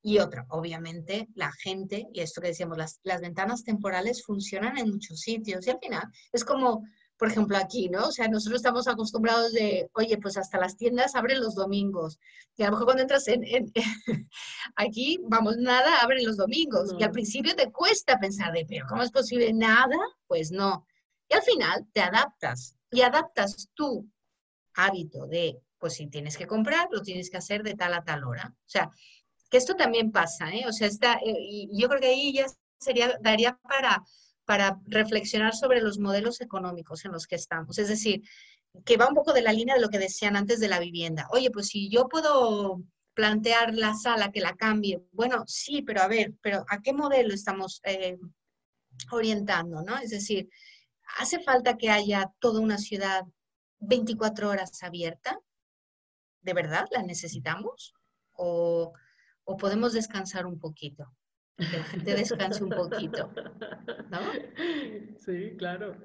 Y otra, obviamente, la gente, y esto que decíamos, las, las ventanas temporales funcionan en muchos sitios. Y al final, es como por ejemplo, aquí, ¿no? O sea, nosotros estamos acostumbrados de, oye, pues hasta las tiendas abren los domingos. Y a lo mejor cuando entras en, aquí, vamos, nada, abren los domingos. Y al principio te cuesta pensar de, pero ¿cómo es posible nada? Pues no. Y al final te adaptas y adaptas tu hábito de, pues si tienes que comprar, lo tienes que hacer de tal a tal hora. O sea, que esto también pasa, ¿eh? O sea, está, eh, y yo creo que ahí ya sería, daría para para reflexionar sobre los modelos económicos en los que estamos. Es decir, que va un poco de la línea de lo que decían antes de la vivienda. Oye, pues si yo puedo plantear la sala que la cambie, bueno, sí, pero a ver, pero ¿a qué modelo estamos eh, orientando? ¿no? Es decir, ¿hace falta que haya toda una ciudad 24 horas abierta? ¿De verdad la necesitamos? ¿O, o podemos descansar un poquito? que la gente descanse un poquito, ¿no? Sí, claro.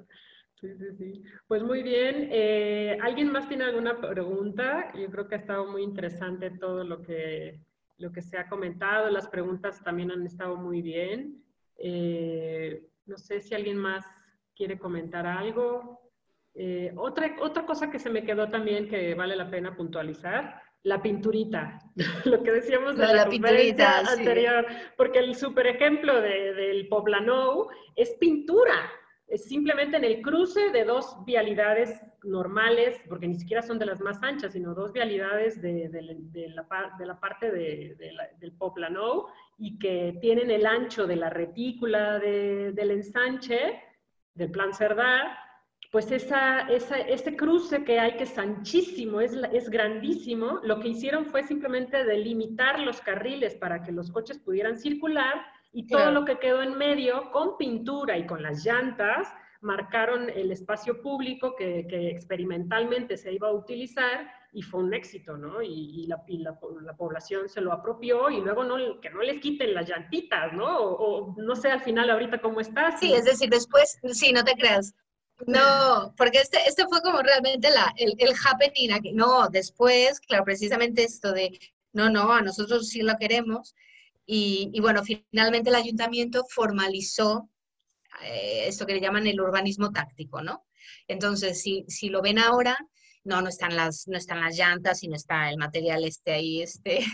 Sí, sí, sí. Pues muy bien. Eh, ¿Alguien más tiene alguna pregunta? Yo creo que ha estado muy interesante todo lo que, lo que se ha comentado. Las preguntas también han estado muy bien. Eh, no sé si alguien más quiere comentar algo. Eh, otra, otra cosa que se me quedó también que vale la pena puntualizar, la pinturita, lo que decíamos de la, conferencia anterior, porque el super ejemplo de, del Poblanou es pintura es simplemente en el cruce de dos vialidades normales, porque ni siquiera son de las más anchas, sino dos vialidades de, la, parte del Poplano y que tienen el ancho de la retícula del ensanche, del plan Cerdá, pues esa, ese cruce que hay que es anchísimo, es, es grandísimo, lo que hicieron fue simplemente delimitar los carriles para que los coches pudieran circular y todo lo que quedó en medio, con pintura y con las llantas, marcaron el espacio público que, experimentalmente se iba a utilizar y fue un éxito, ¿no? Y, la, la, población se lo apropió y luego no, que no les quiten las llantitas, ¿no? O, no sé al final ahorita cómo está. Sí, es decir, después, sí, no te creas. No, porque este, este fue como realmente la, el, el happening aquí. No, después, claro, precisamente esto de, no, no, a nosotros sí lo queremos. Y, bueno, finalmente el ayuntamiento formalizó eh, esto que le llaman el urbanismo táctico, ¿no? Entonces, si, si lo ven ahora, no, no están, las, no están las llantas y no está el material este ahí, este,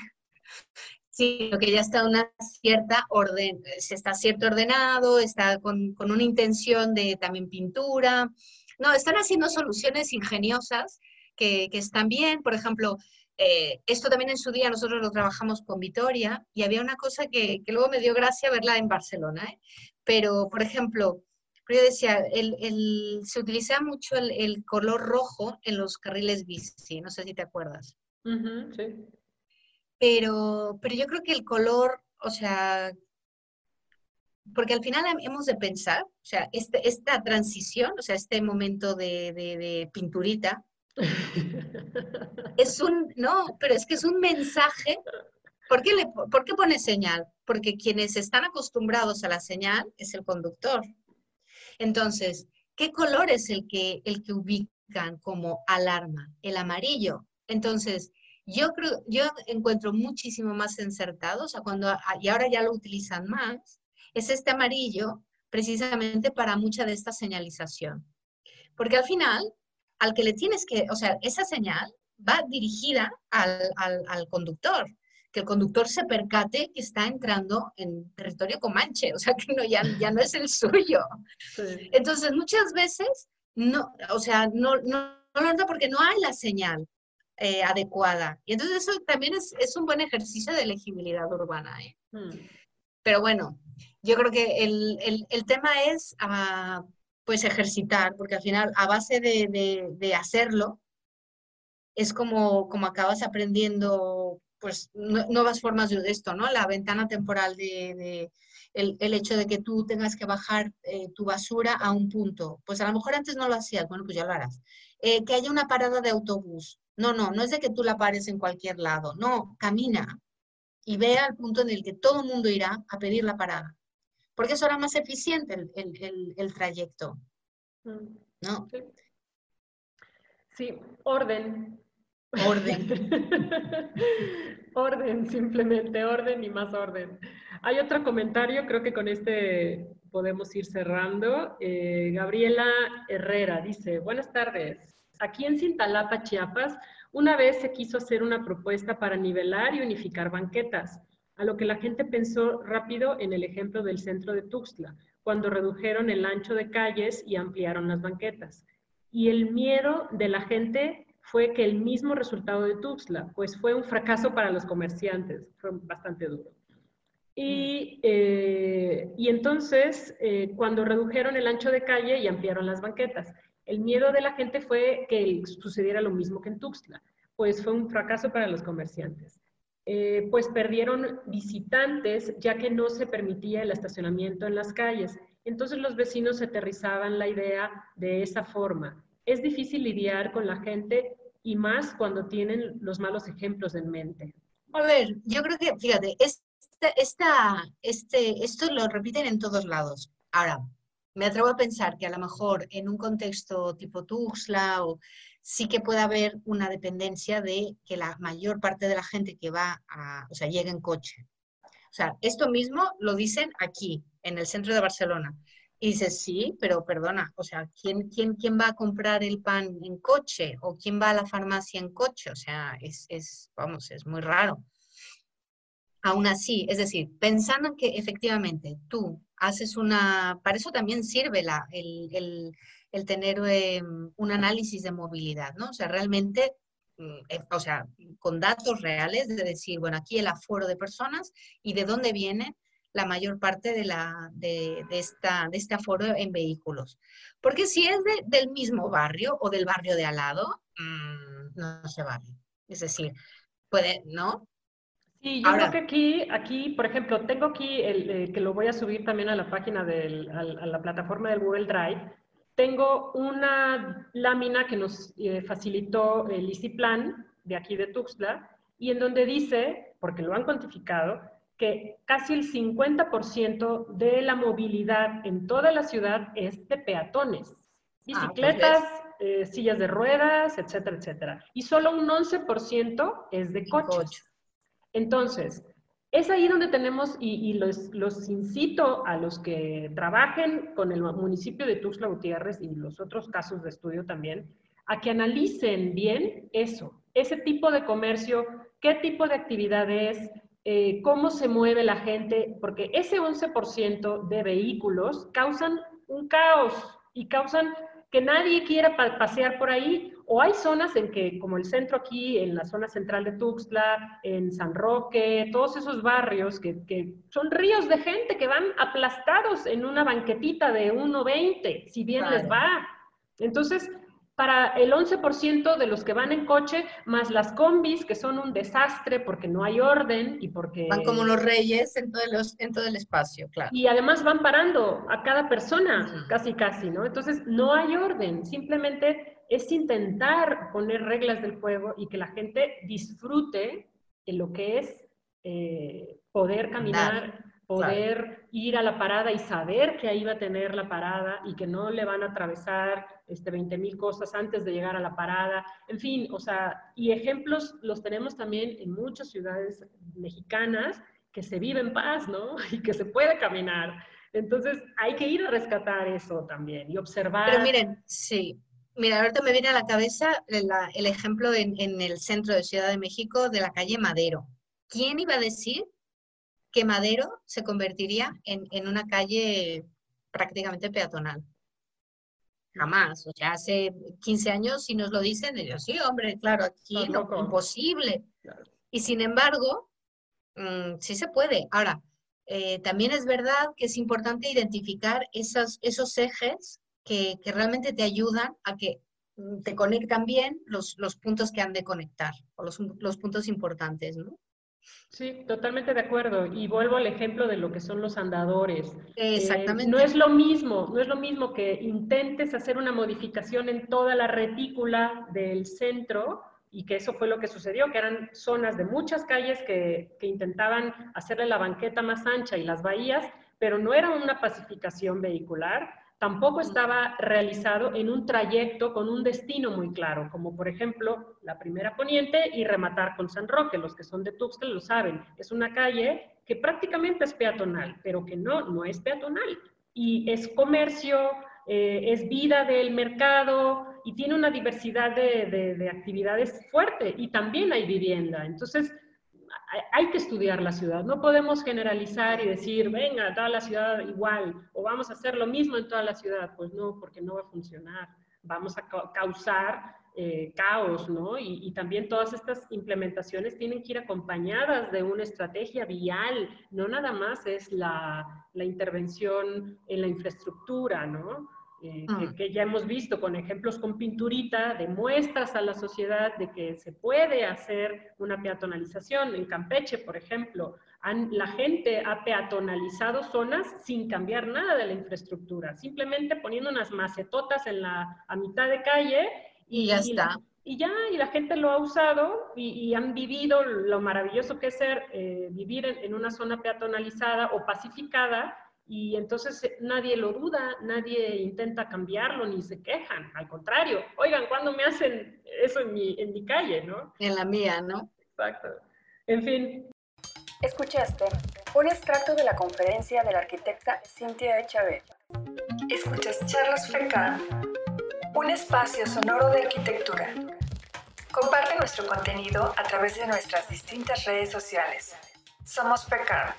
sino que ya está una cierta orden, se está cierto ordenado, está con, con, una intención de también pintura. No, están haciendo soluciones ingeniosas que, que están bien. Por ejemplo, eh, esto también en su día nosotros lo trabajamos con Vitoria y había una cosa que, luego me dio gracia verla en Barcelona. ¿eh? Pero, por ejemplo, yo decía, se utiliza mucho el, color rojo en los carriles bici, no sé si te acuerdas. sí. Pero, pero yo creo que el color, o sea, porque al final hemos de pensar, o sea, este, esta transición, o sea, este momento de, de pinturita, es un, no, pero es que es un mensaje. ¿Por qué, le, ¿Por qué pone señal? Porque quienes están acostumbrados a la señal es el conductor. Entonces, ¿qué color es el que, el que ubican como alarma? El amarillo. Entonces, yo creo, yo encuentro muchísimo más encertado, o sea, cuando, y ahora ya lo utilizan más, es este amarillo precisamente para mucha de esta señalización. Porque al final, al que le tienes que, o sea, esa señal va dirigida al, conductor, que el conductor se percate que está entrando en territorio comanche, o sea, que no, ya, ya no es el suyo. Entonces, muchas veces, no, o sea, no, no, no lo nota porque no hay la señal eh, adecuada. Y entonces eso también es, un buen ejercicio de elegibilidad urbana. ¿eh? Hmm. Pero bueno, yo creo que el, tema es ah, pues ejercitar, porque al final a base de, hacerlo es como, como acabas aprendiendo pues nuevas formas de esto, ¿no? La ventana temporal de, el, hecho de que tú tengas que bajar eh, tu basura a un punto. Pues a lo mejor antes no lo hacías, bueno, pues ya lo harás. Eh, que haya una parada de autobús. No, no, no es de que tú la pares en cualquier lado. No, camina y ve al punto en el que todo el mundo irá a pedir la parada porque eso era más eficiente el, trayecto. Mm. ¿No? Sí. orden. Orden. orden, simplemente orden y más orden. Hay otro comentario, creo que con este podemos ir cerrando. Eh, Gabriela Herrera dice, buenas tardes. Aquí en Cintalapa, Chiapas, una vez se quiso hacer una propuesta para nivelar y unificar banquetas a lo que la gente pensó rápido en el ejemplo del centro de Tuxtla, cuando redujeron el ancho de calles y ampliaron las banquetas. Y el miedo de la gente fue que el mismo resultado de Tuxtla, pues fue un fracaso para los comerciantes, fue bastante duro. Y, eh, entonces, eh, cuando redujeron el ancho de calle y ampliaron las banquetas, el miedo de la gente fue que sucediera lo mismo que en Tuxtla, pues fue un fracaso para los comerciantes. Eh, pues perdieron visitantes ya que no se permitía el estacionamiento en las calles. Entonces los vecinos aterrizaban la idea de esa forma. Es difícil lidiar con la gente y más cuando tienen los malos ejemplos en mente. A ver, yo creo que, fíjate, esta, este, esto lo repiten en todos lados. Ahora, me atrevo a pensar que a lo mejor en un contexto tipo Tuxtla o sí que puede haber una dependencia de que la mayor parte de la gente que va a, o sea, llegue en coche. O sea, esto mismo lo dicen aquí, en el centro de Barcelona. Y dices, sí, pero perdona, o sea, ¿quién, quién, quién va a comprar el pan en coche? ¿O quién va a la farmacia en coche? O sea, es, es vamos, es muy raro. Aún así, es decir, pensando que efectivamente tú haces una, para eso también sirve la, el, el, el tener em, un análisis de movilidad, ¿no? O sea, realmente, mm, eh, o sea, con datos reales de decir, bueno, aquí el aforo de personas y de dónde viene la mayor parte de, la, de, esta, de este aforo en vehículos. Porque si es del mismo barrio o del barrio de al lado, mm, no se vale. Es decir, puede, ¿no? Sí, yo creo que aquí, aquí, por ejemplo, tengo aquí el, eh, que lo voy a subir también a la página de a, la plataforma del Google Drive. Tengo una lámina que nos eh, facilitó el Plan de aquí de Tuxtla y en donde dice, porque lo han cuantificado, que casi el 50% de la movilidad en toda la ciudad es de peatones, ah, pues bicicletas, eh, sillas de ruedas, etcétera, etcétera. Y solo un 11% es de coches. Entonces, es ahí donde tenemos, y, los, los, incito a los que trabajen con el municipio de Tuxtla Gutiérrez y los otros casos de estudio también, a que analicen bien eso, ese tipo de comercio, qué tipo de actividades, eh, cómo se mueve la gente, porque ese 11% de vehículos causan un caos y causan que nadie quiera pasear por ahí o hay zonas en que, como el centro aquí, en la zona central de Tuxtla, en San Roque, todos esos barrios que, que son ríos de gente que van aplastados en una banquetita de 1,20, si bien les va. Entonces, para el 11% de los que van en coche, más las combis, que son un desastre porque no hay orden y porque... Van como los reyes en todo, en todo el espacio, claro. Y además van parando a cada persona, casi, casi, ¿no? Entonces, no hay orden, simplemente es intentar poner reglas del juego y que la gente disfrute en lo que es eh, poder caminar, poder ir a la parada y saber que ahí va a tener la parada y que no le van a atravesar este, 20 mil cosas antes de llegar a la parada, en fin, o sea, y ejemplos los tenemos también en muchas ciudades mexicanas que se vive en paz, ¿no? Y que se puede caminar. Entonces, hay que ir a rescatar eso también y observar. Pero miren, sí. Mira, ahorita me viene a la cabeza el ejemplo en, en el centro de Ciudad de México de la calle Madero. ¿Quién iba a decir que Madero se convertiría en, en una calle prácticamente peatonal? jamás. O sea, hace 15 años si nos lo dicen, yo sí, hombre, claro, aquí no, imposible. Y sin embargo, mm, sí se puede. Ahora, eh, también es verdad que es importante identificar esos, esos ejes que, que realmente te ayudan a que mm, te conectan bien los, los puntos que han de conectar, o los, los puntos importantes, ¿no? Sí, totalmente de acuerdo. Y vuelvo al ejemplo de lo que son los andadores. Eh, Exactamente. no es lo mismo, no es lo mismo que intentes hacer una modificación en toda la retícula del centro y que eso fue lo que sucedió, que eran zonas de muchas calles que, que intentaban hacerle la banqueta más ancha y las bahías, pero no era una pacificación vehicular, tampoco estaba realizado en un trayecto con un destino muy claro, como por ejemplo la primera poniente y rematar con San Roque. Los que son de Tuxtla lo saben. Es una calle que prácticamente es peatonal, pero que no, no es peatonal. Y es comercio, eh, es vida del mercado y tiene una diversidad de, de actividades fuerte y también hay vivienda. Entonces, hay que estudiar la ciudad. No podemos generalizar y decir, venga, toda la ciudad igual, o vamos a hacer lo mismo en toda la ciudad. Pues no, porque no va a funcionar. Vamos a causar eh, caos, ¿no? Y, también todas estas implementaciones tienen que ir acompañadas de una estrategia vial. No nada más es la, la intervención en la infraestructura, ¿no? Eh, ah. que, ya hemos visto con ejemplos con pinturita, demuestras a la sociedad de que se puede hacer una peatonalización. En Campeche, por ejemplo, la gente ha peatonalizado zonas sin cambiar nada de la infraestructura, simplemente poniendo unas macetotas en la, a mitad de calle y, ya está. y ya, y la gente lo ha usado y, han vivido lo maravilloso que es ser, eh, vivir en, en una zona peatonalizada o pacificada y entonces eh, nadie lo duda, nadie intenta cambiarlo ni se quejan. Al contrario, oigan, ¿cuándo me hacen eso en mi, en mi calle, no? En la mía, ¿no? Exacto. En fin. Escuchaste un extracto de la conferencia de la arquitecta Cintia Echave. Escuchas Charlas FECAN, un espacio sonoro de arquitectura. Comparte nuestro contenido a través de nuestras distintas redes sociales. Somos FECAN.